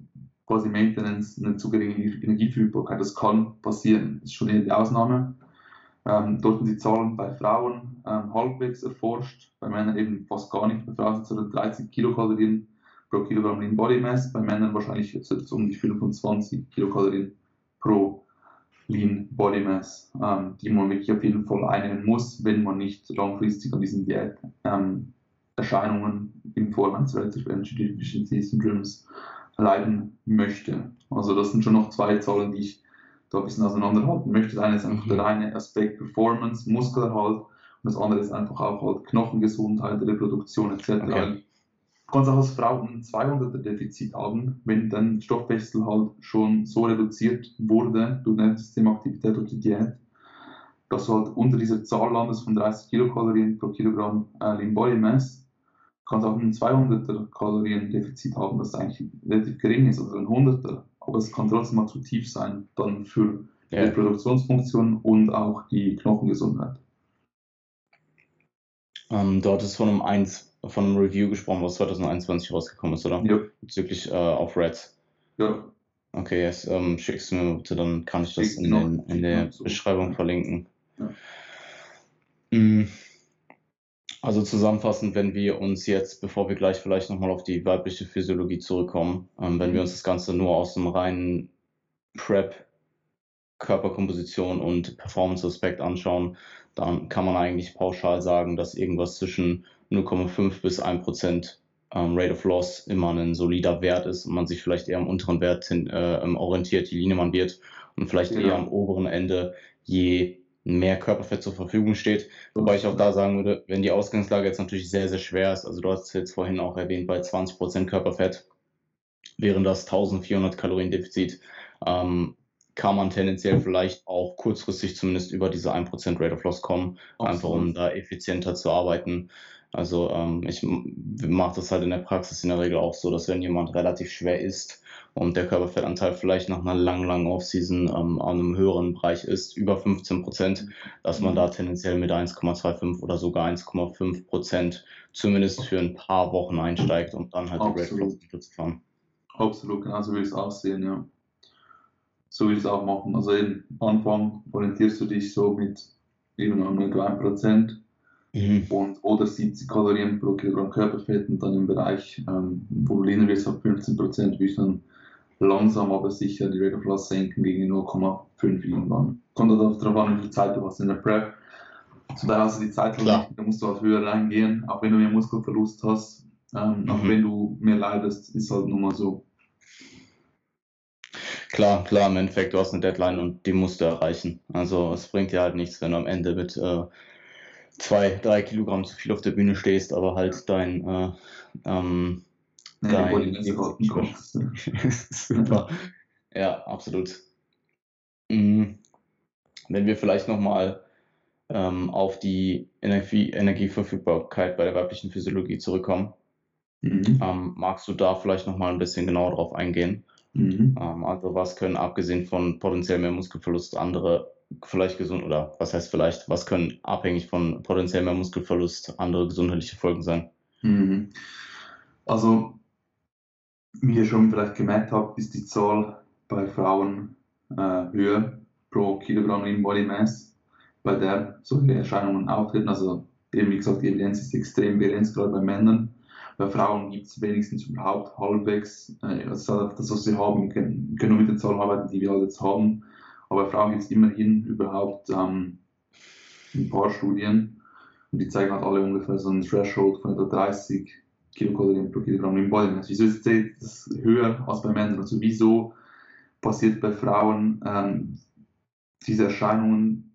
quasi Maintenance eine zu geringe Energieverfügbarkeit. Das kann passieren, das ist schon eher die Ausnahme. Ähm, dort sind die Zahlen bei Frauen ähm, halbwegs erforscht, bei Männern eben fast gar nicht. Bei Frauen sind es 30 Kilokalorien pro Kilogramm Lean Body Mass, bei Männern wahrscheinlich jetzt um die 25 Kilokalorien pro Lean Body Mass, ähm, die man wirklich auf jeden Fall einnehmen muss, wenn man nicht langfristig an diesen Diät ähm, in Form eines Relative Energy Deficiency Syndromes leiden möchte. Also das sind schon noch zwei Zahlen, die ich da ein bisschen auseinanderhalten möchte. Das eine ist einfach mhm. der eine Aspekt Performance, Muskelerhalt und das andere ist einfach auch halt Knochengesundheit, Reproduktion etc. Okay. Du kannst auch als Frau ein 200er Defizit haben, wenn dein Stoffwechsel halt schon so reduziert wurde durch eine Systemaktivität oder die Diät, dass du halt unter dieser Zahl landest von 30 Kilokalorien pro Kilogramm äh, Lean Body Mass kannst auch ein 200er Kaloriendefizit haben, das eigentlich relativ gering ist, also ein 100er, aber es kann trotzdem mal zu tief sein, dann für ja. Reproduktionsfunktion und auch die Knochengesundheit. Ähm, dort ist von einem, 1, von einem Review gesprochen, was 2021 rausgekommen ist, oder? Ja. Bezüglich äh, auf Reds. Ja. Okay, jetzt ähm, schickst du mir bitte, dann kann ich das in, den, in der Beschreibung verlinken. Ja. Mm. Also zusammenfassend, wenn wir uns jetzt, bevor wir gleich vielleicht nochmal auf die weibliche Physiologie zurückkommen, ähm, wenn wir uns das Ganze nur aus dem reinen Prep, Körperkomposition und Performance-Aspekt anschauen, dann kann man eigentlich pauschal sagen, dass irgendwas zwischen 0,5 bis 1 Prozent ähm, Rate of Loss immer ein solider Wert ist und man sich vielleicht eher am unteren Wert hin, äh, orientiert, je leaner man wird und vielleicht ja. eher am oberen Ende, je mehr Körperfett zur Verfügung steht. Wobei ich auch da sagen würde, wenn die Ausgangslage jetzt natürlich sehr, sehr schwer ist, also du hast es jetzt vorhin auch erwähnt, bei 20% Körperfett wären das 1400 Kalorien Defizit, ähm, kann man tendenziell vielleicht auch kurzfristig zumindest über diese 1% Rate of Loss kommen, Absolut. einfach um da effizienter zu arbeiten. Also ähm, ich mache das halt in der Praxis in der Regel auch so, dass wenn jemand relativ schwer ist und der Körperfettanteil vielleicht nach einer langen, langen Offseason ähm, an einem höheren Bereich ist, über 15 Prozent, dass man da tendenziell mit 1,25 oder sogar 1,5 Prozent zumindest für ein paar Wochen einsteigt und dann halt Absolut. die Red zu fahren. Absolut, genau so will ich es auch sehen, ja. So will ich es auch machen. Also am Anfang orientierst du dich so mit eben nur 1 Prozent Mhm. Und, oder 70 Kalorien pro Kilogramm Körperfett und dann im Bereich, ähm, wo du leaner wirst, auf 15 Prozent, will ich dann langsam aber sicher die Rate of Loss senken gegen 0,5 irgendwann. Kommt halt darauf an, wie viel Zeit du hast in der Prep. So da hast du die Zeit, da musst du halt höher reingehen, auch wenn du mehr Muskelverlust hast, ähm, mhm. auch wenn du mehr leidest, ist halt nun mal so. Klar, klar, im Endeffekt, du hast eine Deadline und die musst du erreichen. Also es bringt dir halt nichts, wenn du am Ende mit äh, zwei, drei Kilogramm zu viel auf der Bühne stehst, aber halt dein, äh, ähm, nee, dein (laughs) Super. Ja, absolut. Mhm. Wenn wir vielleicht nochmal ähm, auf die Energie, Energieverfügbarkeit bei der weiblichen Physiologie zurückkommen, mhm. ähm, magst du da vielleicht nochmal ein bisschen genauer drauf eingehen? Mhm. Ähm, also was können abgesehen von potenziell mehr Muskelverlust andere vielleicht gesund oder was heißt vielleicht, was können abhängig von potenziell mehr Muskelverlust andere gesundheitliche Folgen sein? Mhm. Also, wie ihr schon vielleicht gemerkt habt, ist die Zahl bei Frauen äh, höher pro Kilogramm in Body Mass, bei der solche Erscheinungen auftreten. Also, eben wie gesagt, die Evidenz ist extrem begrenzt, gerade bei Männern. Bei Frauen gibt es wenigstens überhaupt halbwegs, äh, also das, was sie haben, können, können nur mit den Zahlen arbeiten, die wir halt jetzt haben aber bei Frauen gibt es immerhin überhaupt ähm, ein paar Studien und die zeigen halt alle ungefähr so einen Threshold von etwa 30 Kilokalorien pro Kilogramm im Body Mass. Wieso ist das höher als bei Männern? Also wieso passiert bei Frauen ähm, diese Erscheinungen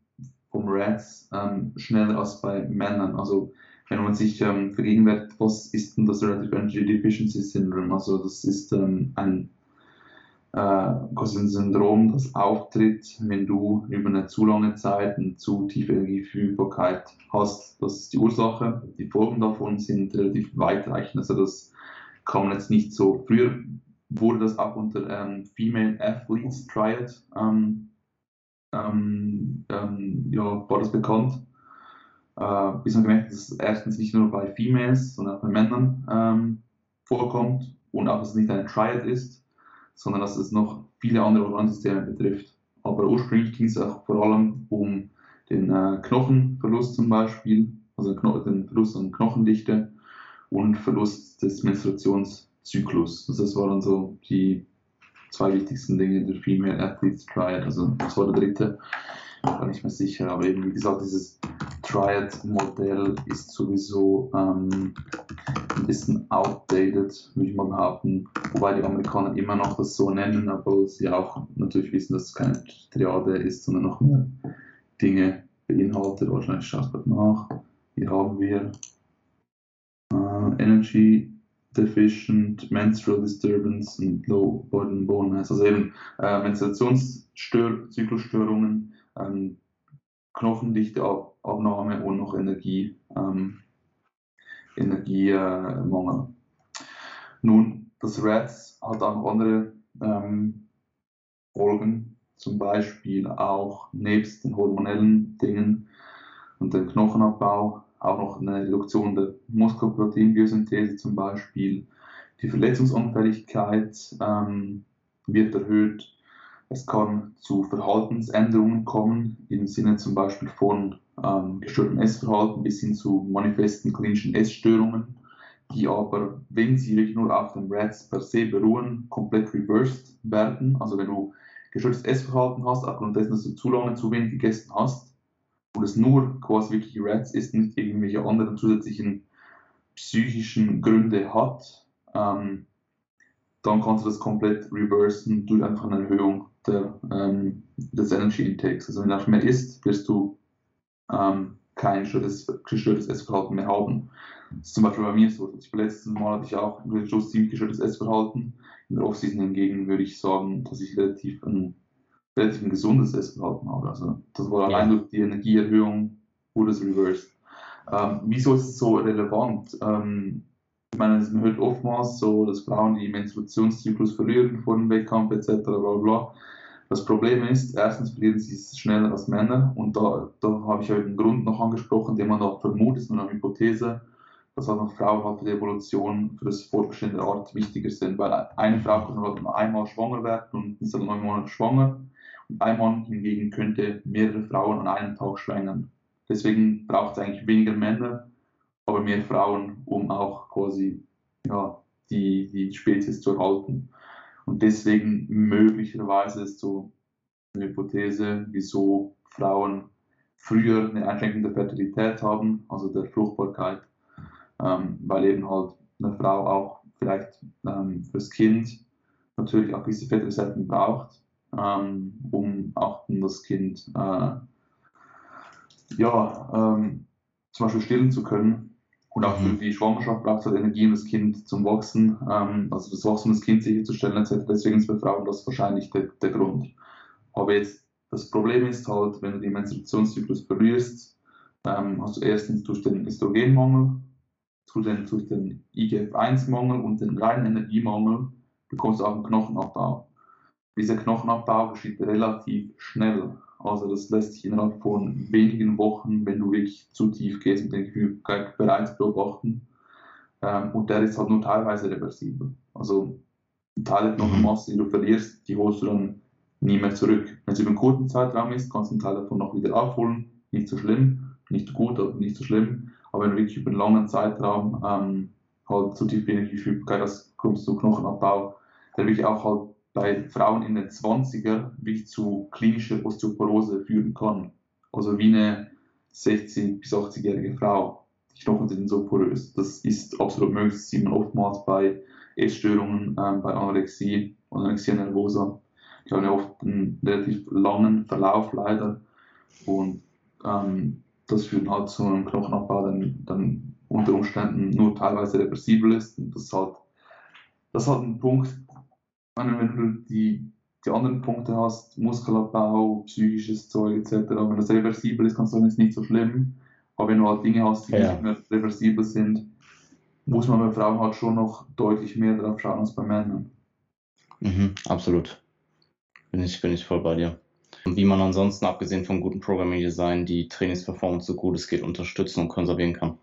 vom RADS ähm, schneller als bei Männern? Also wenn man sich ähm, vergegenwärtigt, was ist denn das Relative Energy Deficiency Syndrome? Also das ist ähm, ein äh, quasi ein Syndrom, das auftritt, wenn du über eine zu lange Zeit eine zu tiefe Energieverfügbarkeit hast. Das ist die Ursache. Die Folgen davon sind relativ weitreichend. Also das kann man jetzt nicht so. Früher wurde das auch unter ähm, Female Athletes Triad ähm, ähm, ähm, ja, war das bekannt. Äh, bis man gemerkt, dass es erstens nicht nur bei Females, sondern auch bei Männern ähm, vorkommt und auch, dass es nicht eine Triad ist sondern dass es noch viele andere Organsysteme betrifft. Aber ursprünglich ging es auch vor allem um den äh, Knochenverlust zum Beispiel, also den Verlust an Knochendichte und Verlust des Menstruationszyklus. Also das waren so die zwei wichtigsten Dinge der Female Athletes Triad. Also das war der dritte war nicht mehr sicher, aber eben wie gesagt, dieses Triad-Modell ist sowieso ähm, ein bisschen outdated, würde ich mal behaupten. Wobei die Amerikaner immer noch das so nennen, aber sie auch natürlich wissen, dass es keine Triade ist, sondern noch mehr Dinge beinhaltet. Wahrscheinlich schaut es nach. Hier haben wir äh, Energy Deficient Menstrual Disturbance und Low Body Bone Mass, also eben äh, Menstruationszyklusstörungen ähm, Knochendichteabnahme und noch Energie, ähm, Energiemangel. Nun, das RADS hat auch andere ähm, Folgen. zum Beispiel auch nebst den hormonellen Dingen und dem Knochenabbau auch noch eine Reduktion der Muskelproteinbiosynthese zum Beispiel. Die Verletzungsanfälligkeit ähm, wird erhöht. Es kann zu Verhaltensänderungen kommen, im Sinne zum Beispiel von ähm, gestörtem Essverhalten bis hin zu manifesten klinischen Essstörungen, die aber, wenn sie wirklich nur auf dem RATS per se beruhen, komplett reversed werden. Also wenn du gestörtes Essverhalten hast, aufgrund dessen, dass du zu lange zu wenig gegessen hast, und es nur quasi wirklich Rats ist, nicht irgendwelche anderen zusätzlichen psychischen Gründe hat, ähm, dann kannst du das komplett reversen durch einfach eine Erhöhung der, ähm, des Energy Intakes. Also wenn du mehr isst, wirst du ähm, kein gestörtes, Essverhalten mehr haben. Das ist zum Beispiel bei mir so. Ich letztes Mal hatte ich auch ein ziemlich gestörtes Essverhalten. In der Offseason hingegen würde ich sagen, dass ich relativ ein relativ ein gesundes Essverhalten habe. Also das war allein durch die Energieerhöhung wurde es reversed. Ähm, wieso ist es so relevant? Ähm, ich meine, man hört oftmals so, dass Frauen die Menstruationszyklus verlieren vor dem Wettkampf etc. Bla bla. Das Problem ist, erstens verlieren sie es schneller als Männer und da, da habe ich einen Grund noch angesprochen, den man da vermutet, ist nur eine Hypothese, dass halt noch Frauen halt für die Evolution, für das Fortbestehen der Art wichtiger sind, weil eine Frau kann halt einmal schwanger werden und ist dann neun Monate schwanger ein Mann hingegen könnte mehrere Frauen an einem Tag schwängern. Deswegen braucht es eigentlich weniger Männer, aber mehr Frauen, um auch quasi ja, die, die Spezies zu erhalten. Und deswegen möglicherweise ist so eine Hypothese, wieso Frauen früher eine Einschränkung der Fertilität haben, also der Fruchtbarkeit, ähm, weil eben halt eine Frau auch vielleicht ähm, fürs Kind natürlich auch gewisse Fettreserven braucht ähm, um auch das Kind äh, ja, ähm, zum Beispiel stillen zu können. Und auch für mhm. die Schwangerschaft braucht es halt Energie, um das Kind zum Wachsen, ähm, also das Wachstum des Kindes sicherzustellen etc. Deswegen ist bei Frauen das wahrscheinlich der, der Grund. Aber jetzt das Problem ist halt, wenn du den Menstruationszyklus verlierst, ähm, hast du erstens durch den Östrogenmangel, durch den IGF-1-Mangel und den reinen Energiemangel bekommst du auch einen Knochenabbau. Dieser Knochenabbau geschieht relativ schnell. Also das lässt sich innerhalb von wenigen Wochen, wenn du wirklich zu tief gehst, mit dem Gefühl bereits beobachten. Ähm, und der ist halt nur teilweise reversibel. Also Teile der Knochenmasse, die du verlierst, die holst du dann nie mehr zurück. Wenn es über einen kurzen Zeitraum ist, kannst du einen Teil davon noch wieder aufholen. Nicht so schlimm, nicht gut, aber nicht so schlimm. Aber wenn du wirklich über einen langen Zeitraum ähm, halt zu tief wenig Gefühl hast, kommst du Knochenabbau, der wirklich auch halt bei Frauen in den 20er wirklich zu klinischer Osteoporose führen kann. Also wie eine 60- bis 80-jährige Frau. Die Knochen sind so porös. Das ist absolut möglich. Das sieht man oftmals bei Essstörungen, ähm, bei Anorexie Anorexia nervosa. Die haben ja oft einen relativ langen Verlauf leider. Und ähm, das führt halt zu einem Knochenabbau, der dann unter Umständen nur teilweise reversibel ist. Und das halt, das ist halt ein Punkt, wenn du die, die anderen Punkte hast, Muskelabbau, psychisches Zeug etc., wenn das reversibel ist, kannst du sagen, ist nicht so schlimm. Aber wenn du halt Dinge hast, die ja. nicht mehr reversibel sind, muss man bei Frauen halt schon noch deutlich mehr drauf schauen als bei Männern. Mhm, absolut. Bin ich, bin ich voll bei dir. Und wie man ansonsten, abgesehen vom guten Programming Design, die Trainingsperformance so gut es geht unterstützen und konservieren kann.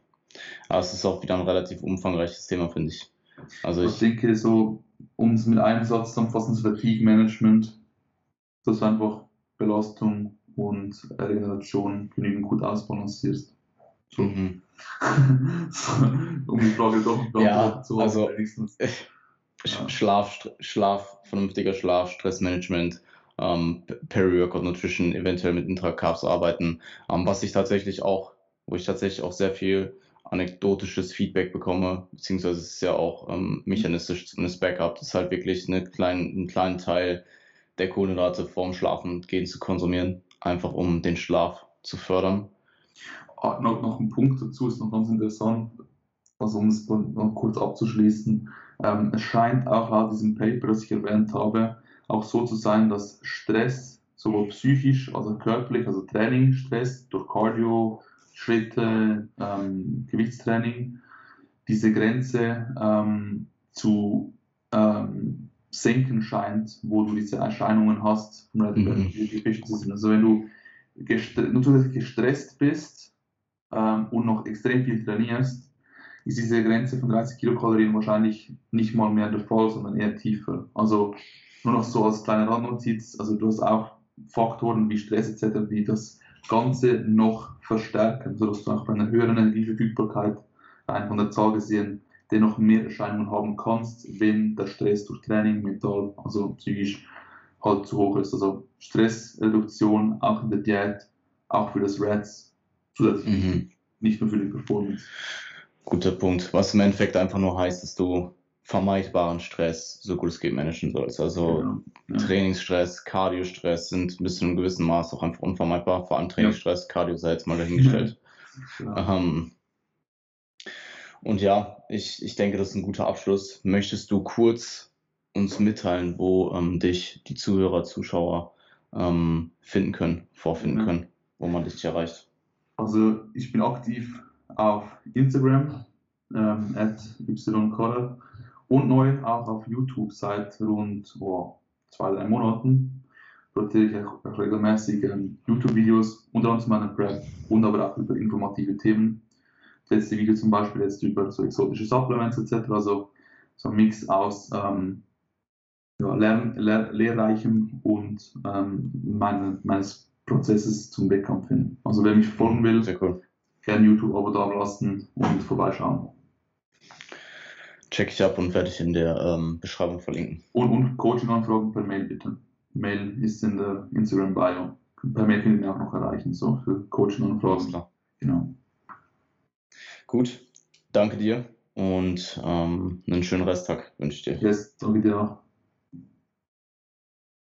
Aber es ist auch wieder ein relativ umfangreiches Thema, finde ich. Also ich, ich denke, so um es mit einem Satz zusammenfassen, das Fatigue Management, dass du einfach Belastung und Regeneration genügend gut ausbalancierst. So. Mhm. (laughs) um die Frage doch ja, zu also, wenigstens. Ja. Schlaf, Schlaf, vernünftiger Schlaf, Stressmanagement, ähm, Peri-Workout Nutrition, eventuell mit Intra-Carbs arbeiten. Ähm, was ich tatsächlich auch, wo ich tatsächlich auch sehr viel anekdotisches Feedback bekomme, beziehungsweise es ist ja auch ähm, mechanistisch zumindest Backup, das ist halt wirklich eine klein, einen kleinen Teil der Kohlenhydrate vorm Schlafen gehen zu konsumieren, einfach um den Schlaf zu fördern. Ah, noch, noch ein Punkt dazu ist noch ganz interessant, also um es noch kurz abzuschließen. Ähm, es scheint auch laut diesem Paper, das ich erwähnt habe, auch so zu sein, dass Stress sowohl psychisch als auch körperlich, also Training, Stress durch Cardio, Schritte, ähm, Gewichtstraining, diese Grenze ähm, zu ähm, senken scheint, wo du diese Erscheinungen hast vom Red mhm. Also wenn du gestre zusätzlich gestresst bist ähm, und noch extrem viel trainierst, ist diese Grenze von 30 Kilokalorien wahrscheinlich nicht mal mehr der Fall, sondern eher tiefer. Also nur noch so als kleine Randnotiz, also du hast auch Faktoren wie Stress etc., die das Ganze noch verstärken, sodass du auch bei einer höheren Energieverfügbarkeit rein von der Zahl gesehen dennoch mehr Erscheinungen haben kannst, wenn der Stress durch Training, mental, also psychisch halt zu hoch ist. Also Stressreduktion auch in der Diät, auch für das RADS zusätzlich, mhm. nicht nur für die Performance. Guter Punkt. Was im Endeffekt einfach nur heißt, dass du vermeidbaren Stress so gut es geht managen sollst. Also ja, ja. Trainingsstress, Cardiostress sind bis zu einem gewissen Maß auch einfach unvermeidbar. Vor allem Trainingsstress, ja. Cardio sei jetzt mal dahingestellt. (laughs) Ähm, und ja, ich, ich denke, das ist ein guter Abschluss. Möchtest du kurz uns mitteilen, wo ähm, dich die Zuhörer, Zuschauer ähm, finden können, vorfinden ja. können, wo man dich erreicht? Also ich bin aktiv auf Instagram, ähm, at ycoller und neu auch auf YouTube seit rund oh, zwei, drei Monaten. Dort ich auch regelmäßig ähm, YouTube-Videos, unter anderem meiner Prep und aber auch über informative Themen letzte Video zum Beispiel jetzt über so exotische Supplements etc. Also so ein Mix aus ähm, ja, Lern, Lehr, lehrreichem und ähm, meine, meines Prozesses zum Wettkampf hin. Also wer mich folgen will, cool. gerne YouTube-Abo da lassen und vorbeischauen. Check ich ab und werde ich in der ähm, Beschreibung verlinken. Und, und Coaching-Anfragen per Mail bitte. Mail ist in der Instagram-Bio. Per Mail können wir auch noch erreichen, so für Coaching-Anfragen. Genau. Gut, danke dir und ähm, einen schönen Resttag wünsche ich dir. Yes, danke dir auch.